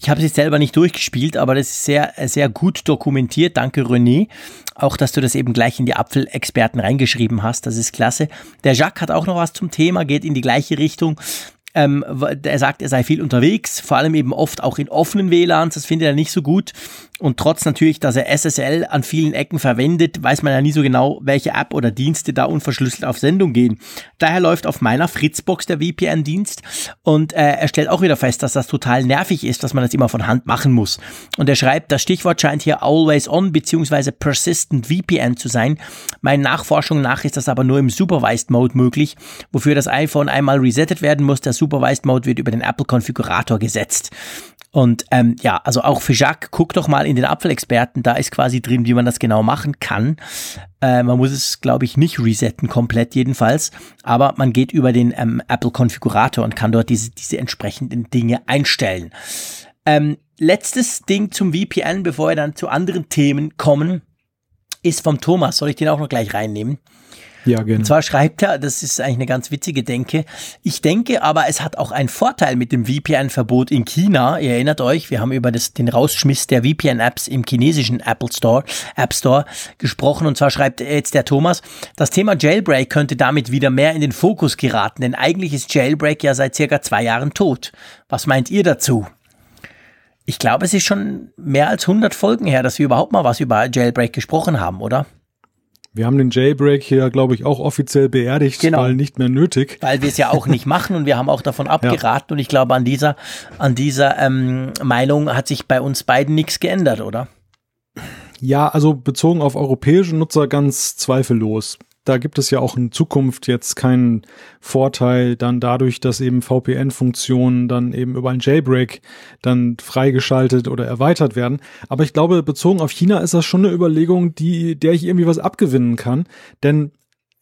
Ich habe es jetzt selber nicht durchgespielt, aber das ist sehr, sehr gut dokumentiert. Danke, René. Auch, dass du das eben gleich in die Apfelexperten reingeschrieben hast. Das ist klasse. Der Jacques hat auch noch was zum Thema, geht in die gleiche Richtung. Ähm, er sagt, er sei viel unterwegs, vor allem eben oft auch in offenen WLANs, das findet er nicht so gut. Und trotz natürlich, dass er SSL an vielen Ecken verwendet, weiß man ja nie so genau, welche App oder Dienste da unverschlüsselt auf Sendung gehen. Daher läuft auf meiner Fritzbox der VPN-Dienst und äh, er stellt auch wieder fest, dass das total nervig ist, dass man das immer von Hand machen muss. Und er schreibt, das Stichwort scheint hier Always On bzw. Persistent VPN zu sein. Meinen Nachforschungen nach ist das aber nur im Supervised Mode möglich, wofür das iPhone einmal resettet werden muss. Der Supervised Mode wird über den Apple-Konfigurator gesetzt. Und ähm, ja, also auch für Jacques, guck doch mal in den Apfelexperten, da ist quasi drin, wie man das genau machen kann. Äh, man muss es, glaube ich, nicht resetten, komplett jedenfalls, aber man geht über den ähm, Apple-Konfigurator und kann dort diese, diese entsprechenden Dinge einstellen. Ähm, letztes Ding zum VPN, bevor wir dann zu anderen Themen kommen, ist vom Thomas. Soll ich den auch noch gleich reinnehmen? Ja, genau. Und zwar schreibt er, das ist eigentlich eine ganz witzige Denke. Ich denke aber, es hat auch einen Vorteil mit dem VPN-Verbot in China. Ihr erinnert euch, wir haben über das, den Rausschmiss der VPN-Apps im chinesischen Apple Store, App Store gesprochen. Und zwar schreibt jetzt der Thomas, das Thema Jailbreak könnte damit wieder mehr in den Fokus geraten, denn eigentlich ist Jailbreak ja seit circa zwei Jahren tot. Was meint ihr dazu? Ich glaube, es ist schon mehr als 100 Folgen her, dass wir überhaupt mal was über Jailbreak gesprochen haben, oder? Wir haben den Jailbreak hier, glaube ich, auch offiziell beerdigt, genau. weil nicht mehr nötig. Weil wir es ja auch nicht machen und wir haben auch davon abgeraten. Ja. Und ich glaube, an dieser, an dieser ähm, Meinung hat sich bei uns beiden nichts geändert, oder? Ja, also bezogen auf europäische Nutzer ganz zweifellos da gibt es ja auch in Zukunft jetzt keinen Vorteil dann dadurch, dass eben VPN-Funktionen dann eben über ein Jailbreak dann freigeschaltet oder erweitert werden. Aber ich glaube, bezogen auf China ist das schon eine Überlegung, die, der ich irgendwie was abgewinnen kann. Denn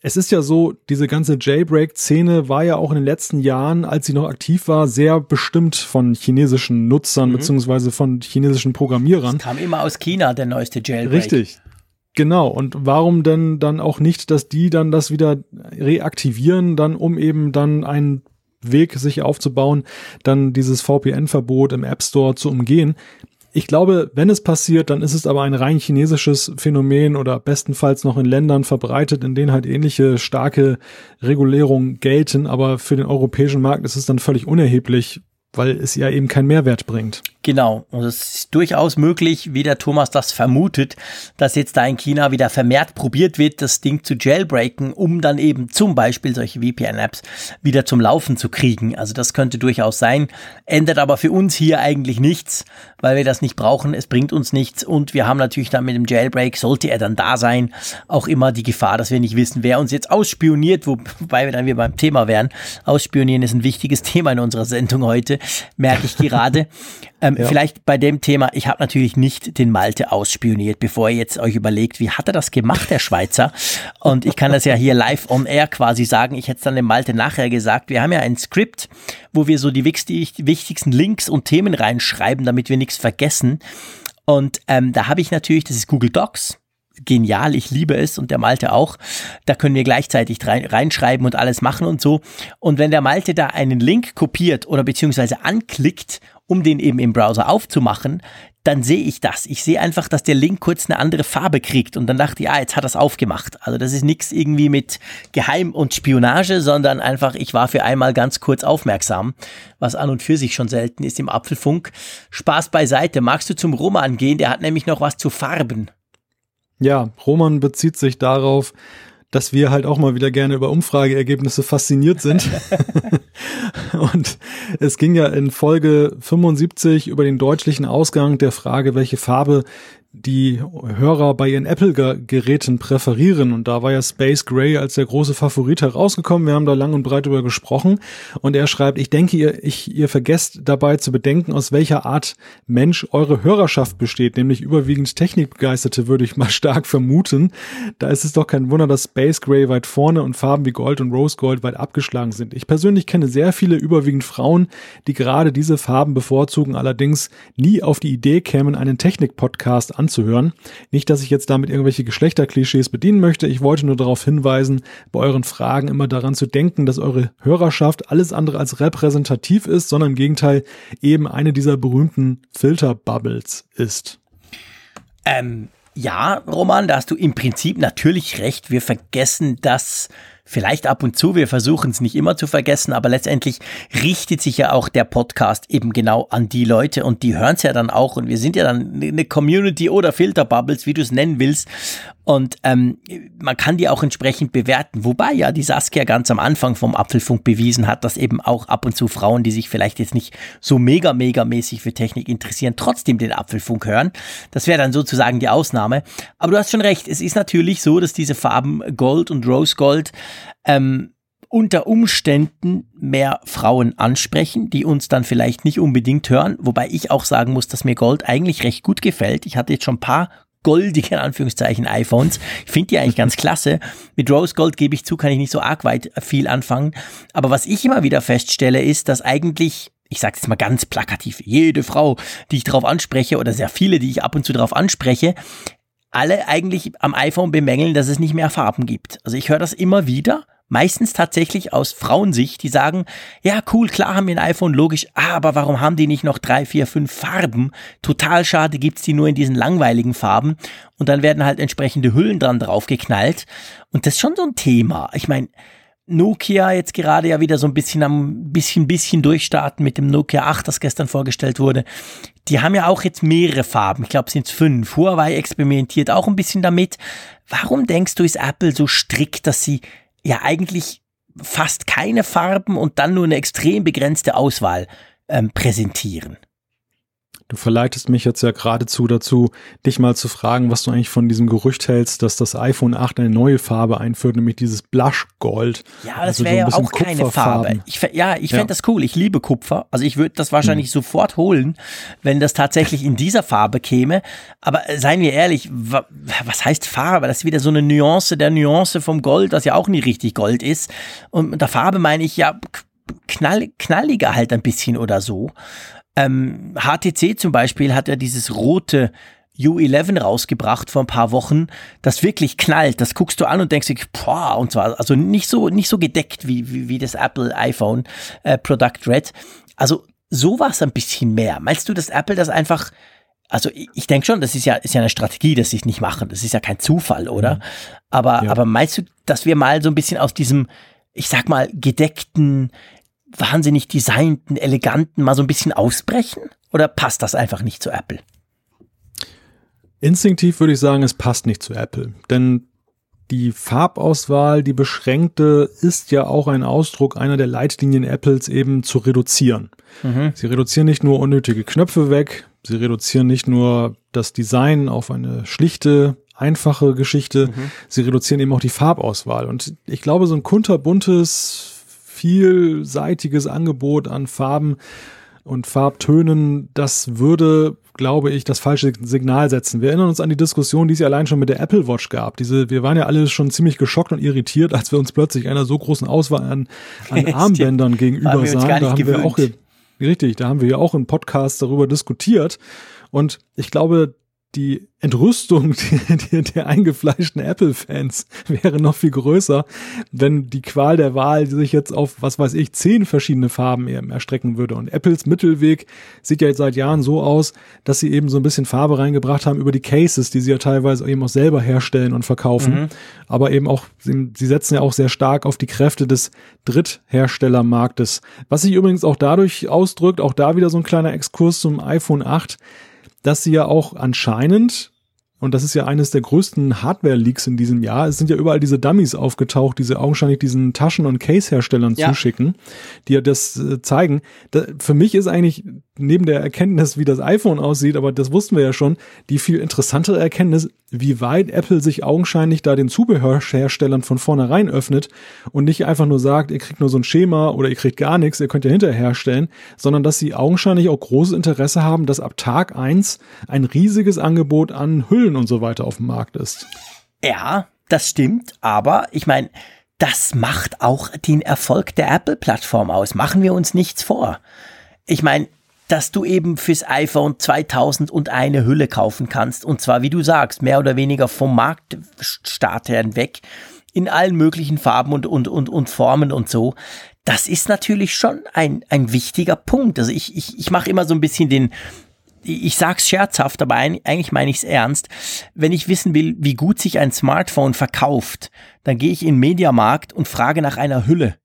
es ist ja so, diese ganze Jailbreak-Szene war ja auch in den letzten Jahren, als sie noch aktiv war, sehr bestimmt von chinesischen Nutzern mhm. beziehungsweise von chinesischen Programmierern. Es kam immer aus China, der neueste Jailbreak. Richtig. Genau, und warum denn dann auch nicht, dass die dann das wieder reaktivieren, dann um eben dann einen Weg sich aufzubauen, dann dieses VPN-Verbot im App Store zu umgehen. Ich glaube, wenn es passiert, dann ist es aber ein rein chinesisches Phänomen oder bestenfalls noch in Ländern verbreitet, in denen halt ähnliche starke Regulierungen gelten. Aber für den europäischen Markt ist es dann völlig unerheblich, weil es ja eben keinen Mehrwert bringt. Genau, und es ist durchaus möglich, wie der Thomas das vermutet, dass jetzt da in China wieder vermehrt probiert wird, das Ding zu jailbreaken, um dann eben zum Beispiel solche VPN-Apps wieder zum Laufen zu kriegen. Also das könnte durchaus sein, ändert aber für uns hier eigentlich nichts, weil wir das nicht brauchen, es bringt uns nichts und wir haben natürlich dann mit dem Jailbreak, sollte er dann da sein, auch immer die Gefahr, dass wir nicht wissen, wer uns jetzt ausspioniert, wobei wir dann wieder beim Thema wären. Ausspionieren ist ein wichtiges Thema in unserer Sendung heute, merke ich gerade. Ähm, ja. Vielleicht bei dem Thema, ich habe natürlich nicht den Malte ausspioniert, bevor ihr jetzt euch überlegt, wie hat er das gemacht, der Schweizer? Und ich kann das ja hier live on air quasi sagen. Ich hätte es dann dem Malte nachher gesagt. Wir haben ja ein Skript, wo wir so die wichtigsten Links und Themen reinschreiben, damit wir nichts vergessen. Und ähm, da habe ich natürlich, das ist Google Docs genial, ich liebe es und der Malte auch. Da können wir gleichzeitig rein, reinschreiben und alles machen und so. Und wenn der Malte da einen Link kopiert oder beziehungsweise anklickt um den eben im Browser aufzumachen, dann sehe ich das. Ich sehe einfach, dass der Link kurz eine andere Farbe kriegt und dann dachte ich, ja, jetzt hat er es aufgemacht. Also das ist nichts irgendwie mit Geheim und Spionage, sondern einfach, ich war für einmal ganz kurz aufmerksam, was an und für sich schon selten ist im Apfelfunk. Spaß beiseite. Magst du zum Roman gehen? Der hat nämlich noch was zu Farben. Ja, Roman bezieht sich darauf, dass wir halt auch mal wieder gerne über Umfrageergebnisse fasziniert sind. und es ging ja in Folge 75 über den deutlichen Ausgang der Frage, welche Farbe die Hörer bei ihren Apple-Geräten präferieren. Und da war ja Space Gray als der große Favorit herausgekommen. Wir haben da lang und breit über gesprochen. Und er schreibt, ich denke, ihr, ich, ihr vergesst dabei zu bedenken, aus welcher Art Mensch eure Hörerschaft besteht, nämlich überwiegend Technikbegeisterte, würde ich mal stark vermuten. Da ist es doch kein Wunder, dass Space Gray weit vorne und Farben wie Gold und Rose Gold weit abgeschlagen sind. Ich persönlich kenne sehr viele, überwiegend Frauen, die gerade diese Farben bevorzugen, allerdings nie auf die Idee kämen, einen Technik-Podcast anzuhören. Nicht, dass ich jetzt damit irgendwelche Geschlechterklischees bedienen möchte. Ich wollte nur darauf hinweisen, bei euren Fragen immer daran zu denken, dass eure Hörerschaft alles andere als repräsentativ ist, sondern im Gegenteil eben eine dieser berühmten Filterbubbles ist. Ähm, ja, Roman, da hast du im Prinzip natürlich recht. Wir vergessen das vielleicht ab und zu, wir versuchen es nicht immer zu vergessen, aber letztendlich richtet sich ja auch der Podcast eben genau an die Leute und die hören es ja dann auch und wir sind ja dann eine Community oder Filterbubbles, wie du es nennen willst. Und ähm, man kann die auch entsprechend bewerten. Wobei ja die Saskia ganz am Anfang vom Apfelfunk bewiesen hat, dass eben auch ab und zu Frauen, die sich vielleicht jetzt nicht so mega, mega mäßig für Technik interessieren, trotzdem den Apfelfunk hören. Das wäre dann sozusagen die Ausnahme. Aber du hast schon recht, es ist natürlich so, dass diese Farben Gold und Rose Gold ähm, unter Umständen mehr Frauen ansprechen, die uns dann vielleicht nicht unbedingt hören, wobei ich auch sagen muss, dass mir Gold eigentlich recht gut gefällt. Ich hatte jetzt schon ein paar goldige, in Anführungszeichen, iPhones. Ich finde die eigentlich ganz klasse. Mit Rose Gold gebe ich zu, kann ich nicht so arg weit viel anfangen. Aber was ich immer wieder feststelle, ist, dass eigentlich ich sage jetzt mal ganz plakativ, jede Frau, die ich darauf anspreche oder sehr viele, die ich ab und zu darauf anspreche, alle eigentlich am iPhone bemängeln, dass es nicht mehr Farben gibt. Also ich höre das immer wieder meistens tatsächlich aus Frauensicht, die sagen, ja cool, klar haben wir ein iPhone, logisch, aber warum haben die nicht noch drei, vier, fünf Farben? Total schade gibt's die nur in diesen langweiligen Farben und dann werden halt entsprechende Hüllen dran draufgeknallt und das ist schon so ein Thema. Ich meine, Nokia jetzt gerade ja wieder so ein bisschen am bisschen bisschen durchstarten mit dem Nokia 8, das gestern vorgestellt wurde. Die haben ja auch jetzt mehrere Farben. Ich glaube, es sind fünf. Huawei experimentiert auch ein bisschen damit. Warum denkst du, ist Apple so strikt, dass sie ja eigentlich fast keine Farben und dann nur eine extrem begrenzte Auswahl ähm, präsentieren. Du verleitest mich jetzt ja geradezu dazu, dich mal zu fragen, was du eigentlich von diesem Gerücht hältst, dass das iPhone 8 eine neue Farbe einführt, nämlich dieses Blush Gold. Ja, das also wäre so ja auch keine Farbe. Ich, ja, ich fände ja. das cool. Ich liebe Kupfer. Also ich würde das wahrscheinlich hm. sofort holen, wenn das tatsächlich in dieser Farbe käme. Aber seien wir ehrlich, was heißt Farbe? Das ist wieder so eine Nuance der Nuance vom Gold, das ja auch nie richtig Gold ist. Und mit der Farbe meine ich ja knall, knalliger halt ein bisschen oder so. Ähm, HTC zum Beispiel hat ja dieses rote U11 rausgebracht vor ein paar Wochen, das wirklich knallt. Das guckst du an und denkst dir, boah, und zwar also nicht so nicht so gedeckt wie wie, wie das Apple iPhone äh, Product Red. Also sowas ein bisschen mehr. Meinst du, dass Apple das einfach also ich, ich denke schon, das ist ja, ist ja eine Strategie, dass sie es nicht machen. Das ist ja kein Zufall, oder? Mhm. Aber, ja. aber meinst du, dass wir mal so ein bisschen aus diesem, ich sag mal, gedeckten, wahnsinnig designten, eleganten mal so ein bisschen ausbrechen? Oder passt das einfach nicht zu Apple? Instinktiv würde ich sagen, es passt nicht zu Apple. Denn die Farbauswahl, die beschränkte, ist ja auch ein Ausdruck einer der Leitlinien Apples eben zu reduzieren. Mhm. Sie reduzieren nicht nur unnötige Knöpfe weg, sie reduzieren nicht nur das Design auf eine schlichte, einfache Geschichte, mhm. sie reduzieren eben auch die Farbauswahl. Und ich glaube, so ein kunterbuntes, vielseitiges Angebot an Farben und Farbtönen, das würde, glaube ich, das falsche Signal setzen. Wir erinnern uns an die Diskussion, die es ja allein schon mit der Apple Watch gab. Diese, wir waren ja alle schon ziemlich geschockt und irritiert, als wir uns plötzlich einer so großen Auswahl an, an Armbändern gegenüber sahen. Da haben gewöhnt. wir auch, richtig, da haben wir ja auch im Podcast darüber diskutiert. Und ich glaube, die Entrüstung der, der eingefleischten Apple-Fans wäre noch viel größer, wenn die Qual der Wahl sich jetzt auf, was weiß ich, zehn verschiedene Farben erstrecken würde. Und Apples Mittelweg sieht ja jetzt seit Jahren so aus, dass sie eben so ein bisschen Farbe reingebracht haben über die Cases, die sie ja teilweise eben auch selber herstellen und verkaufen. Mhm. Aber eben auch, sie, sie setzen ja auch sehr stark auf die Kräfte des Drittherstellermarktes. Was sich übrigens auch dadurch ausdrückt, auch da wieder so ein kleiner Exkurs zum iPhone 8, dass sie ja auch anscheinend und das ist ja eines der größten Hardware-Leaks in diesem Jahr. Es sind ja überall diese Dummies aufgetaucht, die sie augenscheinlich diesen Taschen- und Case-Herstellern ja. zuschicken, die ja das äh, zeigen. Da, für mich ist eigentlich neben der Erkenntnis, wie das iPhone aussieht, aber das wussten wir ja schon, die viel interessantere Erkenntnis, wie weit Apple sich augenscheinlich da den Zubehörherstellern von vornherein öffnet und nicht einfach nur sagt, ihr kriegt nur so ein Schema oder ihr kriegt gar nichts, ihr könnt ja hinterher herstellen, sondern dass sie augenscheinlich auch großes Interesse haben, dass ab Tag eins ein riesiges Angebot an Hüllen und so weiter auf dem Markt ist. Ja, das stimmt, aber ich meine, das macht auch den Erfolg der Apple-Plattform aus. Machen wir uns nichts vor. Ich meine, dass du eben fürs iPhone 2000 und eine Hülle kaufen kannst. Und zwar, wie du sagst, mehr oder weniger vom Marktstart her hinweg in allen möglichen Farben und, und, und, und Formen und so. Das ist natürlich schon ein, ein wichtiger Punkt. Also ich, ich, ich mache immer so ein bisschen den, ich sag's scherzhaft, aber eigentlich meine ich's ernst. Wenn ich wissen will, wie gut sich ein Smartphone verkauft, dann gehe ich in den Mediamarkt und frage nach einer Hülle.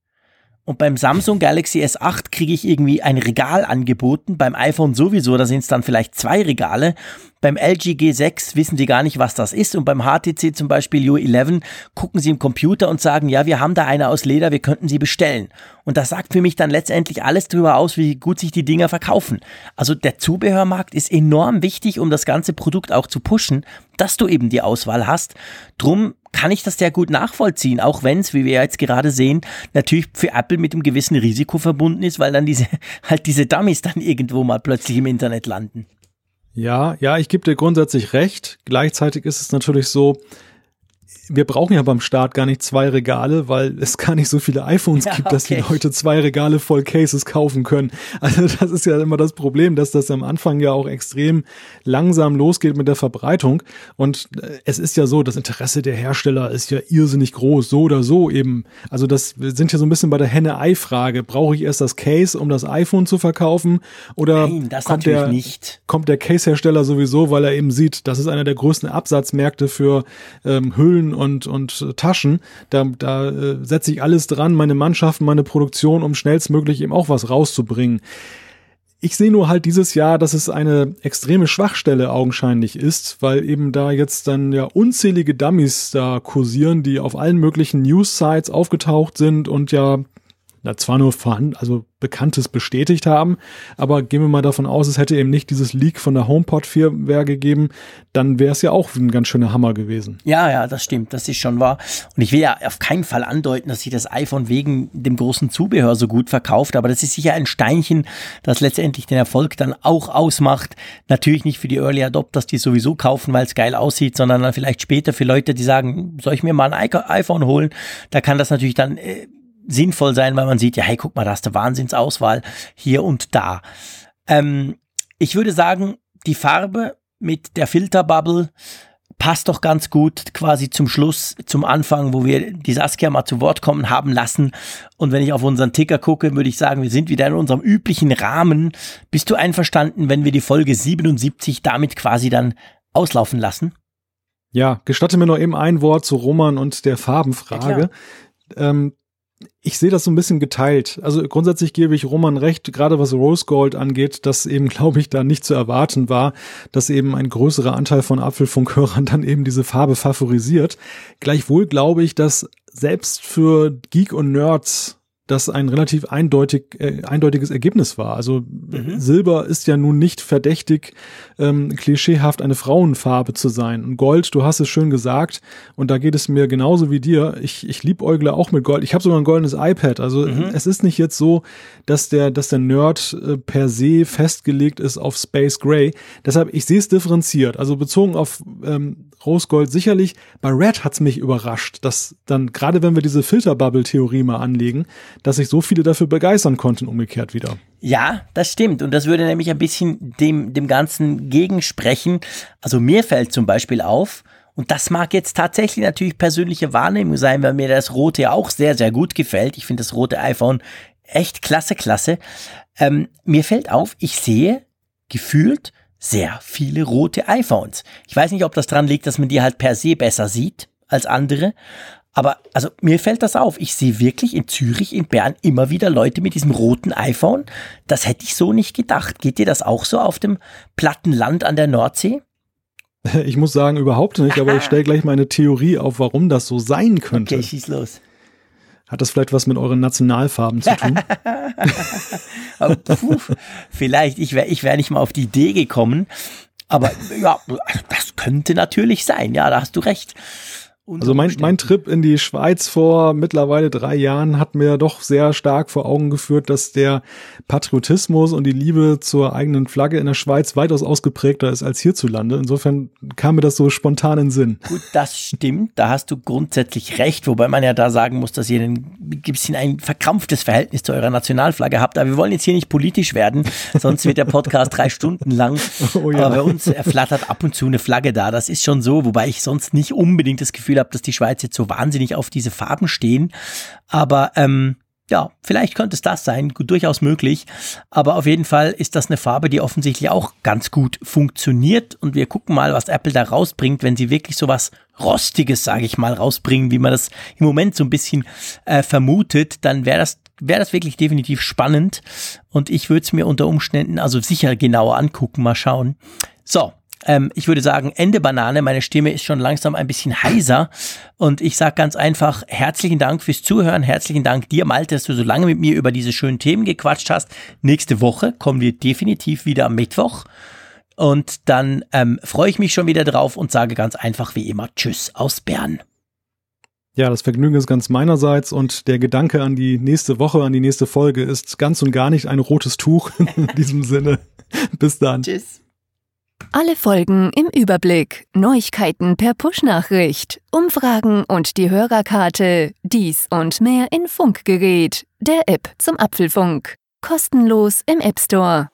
Und beim Samsung Galaxy S8 kriege ich irgendwie ein Regal angeboten, beim iPhone sowieso, da sind es dann vielleicht zwei Regale. Beim LG G6 wissen sie gar nicht, was das ist. Und beim HTC zum Beispiel U11 gucken sie im Computer und sagen, ja, wir haben da eine aus Leder, wir könnten sie bestellen. Und das sagt für mich dann letztendlich alles darüber aus, wie gut sich die Dinger verkaufen. Also der Zubehörmarkt ist enorm wichtig, um das ganze Produkt auch zu pushen, dass du eben die Auswahl hast. Drum kann ich das sehr gut nachvollziehen, auch wenn es, wie wir jetzt gerade sehen, natürlich für Apple mit einem gewissen Risiko verbunden ist, weil dann diese halt diese Dummies dann irgendwo mal plötzlich im Internet landen. Ja, ja, ich gebe dir grundsätzlich recht. Gleichzeitig ist es natürlich so, wir brauchen ja beim Start gar nicht zwei Regale, weil es gar nicht so viele iPhones ja, gibt, dass okay. die Leute zwei Regale voll Cases kaufen können. Also das ist ja immer das Problem, dass das am Anfang ja auch extrem langsam losgeht mit der Verbreitung. Und äh, es ist ja so, das Interesse der Hersteller ist ja irrsinnig groß, so oder so eben. Also das wir sind ja so ein bisschen bei der Henne-Ei-Frage. Brauche ich erst das Case, um das iPhone zu verkaufen? Oder Nein, kommt, der, nicht. kommt der Case-Hersteller sowieso, weil er eben sieht, das ist einer der größten Absatzmärkte für ähm, Hüllen und, und Taschen. Da, da äh, setze ich alles dran, meine Mannschaften, meine Produktion, um schnellstmöglich eben auch was rauszubringen. Ich sehe nur halt dieses Jahr, dass es eine extreme Schwachstelle augenscheinlich ist, weil eben da jetzt dann ja unzählige Dummies da kursieren, die auf allen möglichen News-Sites aufgetaucht sind und ja na, zwar nur vorhanden, also Bekanntes bestätigt haben, aber gehen wir mal davon aus, es hätte eben nicht dieses Leak von der HomePod-Firmware gegeben, dann wäre es ja auch ein ganz schöner Hammer gewesen. Ja, ja, das stimmt, das ist schon wahr. Und ich will ja auf keinen Fall andeuten, dass sich das iPhone wegen dem großen Zubehör so gut verkauft, aber das ist sicher ein Steinchen, das letztendlich den Erfolg dann auch ausmacht. Natürlich nicht für die Early Adopters, die sowieso kaufen, weil es geil aussieht, sondern dann vielleicht später für Leute, die sagen, soll ich mir mal ein iPhone holen? Da kann das natürlich dann äh, sinnvoll sein, weil man sieht, ja, hey, guck mal, da hast du Wahnsinnsauswahl hier und da. Ähm, ich würde sagen, die Farbe mit der Filterbubble passt doch ganz gut quasi zum Schluss, zum Anfang, wo wir die Saskia mal zu Wort kommen haben lassen. Und wenn ich auf unseren Ticker gucke, würde ich sagen, wir sind wieder in unserem üblichen Rahmen. Bist du einverstanden, wenn wir die Folge 77 damit quasi dann auslaufen lassen? Ja, gestatte mir noch eben ein Wort zu Roman und der Farbenfrage. Ja, ähm, ich sehe das so ein bisschen geteilt. Also grundsätzlich gebe ich Roman recht, gerade was Rose Gold angeht, dass eben, glaube ich, da nicht zu erwarten war, dass eben ein größerer Anteil von Apfelfunkhörern dann eben diese Farbe favorisiert. Gleichwohl glaube ich, dass selbst für Geek und Nerds das ein relativ eindeutig, äh, eindeutiges Ergebnis war. Also mhm. Silber ist ja nun nicht verdächtig, ähm, klischeehaft eine Frauenfarbe zu sein. Und Gold, du hast es schön gesagt, und da geht es mir genauso wie dir. Ich, ich liebäugle auch mit Gold. Ich habe sogar ein goldenes iPad. Also mhm. es ist nicht jetzt so, dass der, dass der Nerd äh, per se festgelegt ist auf Space Gray. Deshalb, ich sehe es differenziert. Also bezogen auf ähm, Rose Gold sicherlich. Bei Red hat's mich überrascht, dass dann, gerade wenn wir diese Filterbubble-Theorie mal anlegen, dass sich so viele dafür begeistern konnten, umgekehrt wieder. Ja, das stimmt. Und das würde nämlich ein bisschen dem, dem Ganzen gegensprechen. Also mir fällt zum Beispiel auf, und das mag jetzt tatsächlich natürlich persönliche Wahrnehmung sein, weil mir das rote ja auch sehr, sehr gut gefällt. Ich finde das rote iPhone echt klasse, klasse. Ähm, mir fällt auf, ich sehe gefühlt sehr viele rote iPhones. Ich weiß nicht, ob das dran liegt, dass man die halt per se besser sieht als andere. Aber also mir fällt das auf. Ich sehe wirklich in Zürich, in Bern immer wieder Leute mit diesem roten iPhone. Das hätte ich so nicht gedacht. Geht dir das auch so auf dem platten Land an der Nordsee? Ich muss sagen, überhaupt nicht, aber ich stelle gleich meine Theorie auf, warum das so sein könnte. Okay, schieß los. Hat das vielleicht was mit euren Nationalfarben zu tun? Puh, vielleicht, ich wäre ich wär nicht mal auf die Idee gekommen. Aber ja, das könnte natürlich sein. Ja, da hast du recht. Also mein, mein Trip in die Schweiz vor mittlerweile drei Jahren hat mir doch sehr stark vor Augen geführt, dass der Patriotismus und die Liebe zur eigenen Flagge in der Schweiz weitaus ausgeprägter ist als hierzulande. Insofern kam mir das so spontan in Sinn. Gut, das stimmt. Da hast du grundsätzlich recht, wobei man ja da sagen muss, dass ihr ein bisschen ein verkrampftes Verhältnis zu eurer Nationalflagge habt. Aber wir wollen jetzt hier nicht politisch werden, sonst wird der Podcast drei Stunden lang. Oh ja. Aber bei uns flattert ab und zu eine Flagge da. Das ist schon so, wobei ich sonst nicht unbedingt das Gefühl Gefühl habe, dass die Schweiz jetzt so wahnsinnig auf diese Farben stehen. Aber ähm, ja, vielleicht könnte es das sein, durchaus möglich. Aber auf jeden Fall ist das eine Farbe, die offensichtlich auch ganz gut funktioniert. Und wir gucken mal, was Apple da rausbringt, wenn sie wirklich so was Rostiges, sage ich mal, rausbringen, wie man das im Moment so ein bisschen äh, vermutet, dann wäre das wäre das wirklich definitiv spannend. Und ich würde es mir unter Umständen also sicher genauer angucken, mal schauen. So, ähm, ich würde sagen, Ende Banane. Meine Stimme ist schon langsam ein bisschen heiser. Und ich sage ganz einfach, herzlichen Dank fürs Zuhören. Herzlichen Dank dir, Malte, dass du so lange mit mir über diese schönen Themen gequatscht hast. Nächste Woche kommen wir definitiv wieder am Mittwoch. Und dann ähm, freue ich mich schon wieder drauf und sage ganz einfach wie immer Tschüss aus Bern. Ja, das Vergnügen ist ganz meinerseits und der Gedanke an die nächste Woche, an die nächste Folge ist ganz und gar nicht ein rotes Tuch in diesem Sinne. Bis dann. Tschüss. Alle Folgen im Überblick, Neuigkeiten per Push-Nachricht, Umfragen und die Hörerkarte, dies und mehr in Funkgerät, der App zum Apfelfunk. Kostenlos im App Store.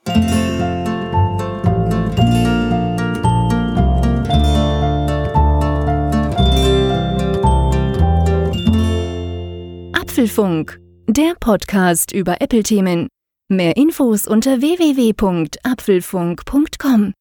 Apfelfunk, der Podcast über Apple-Themen. Mehr Infos unter www.apfelfunk.com.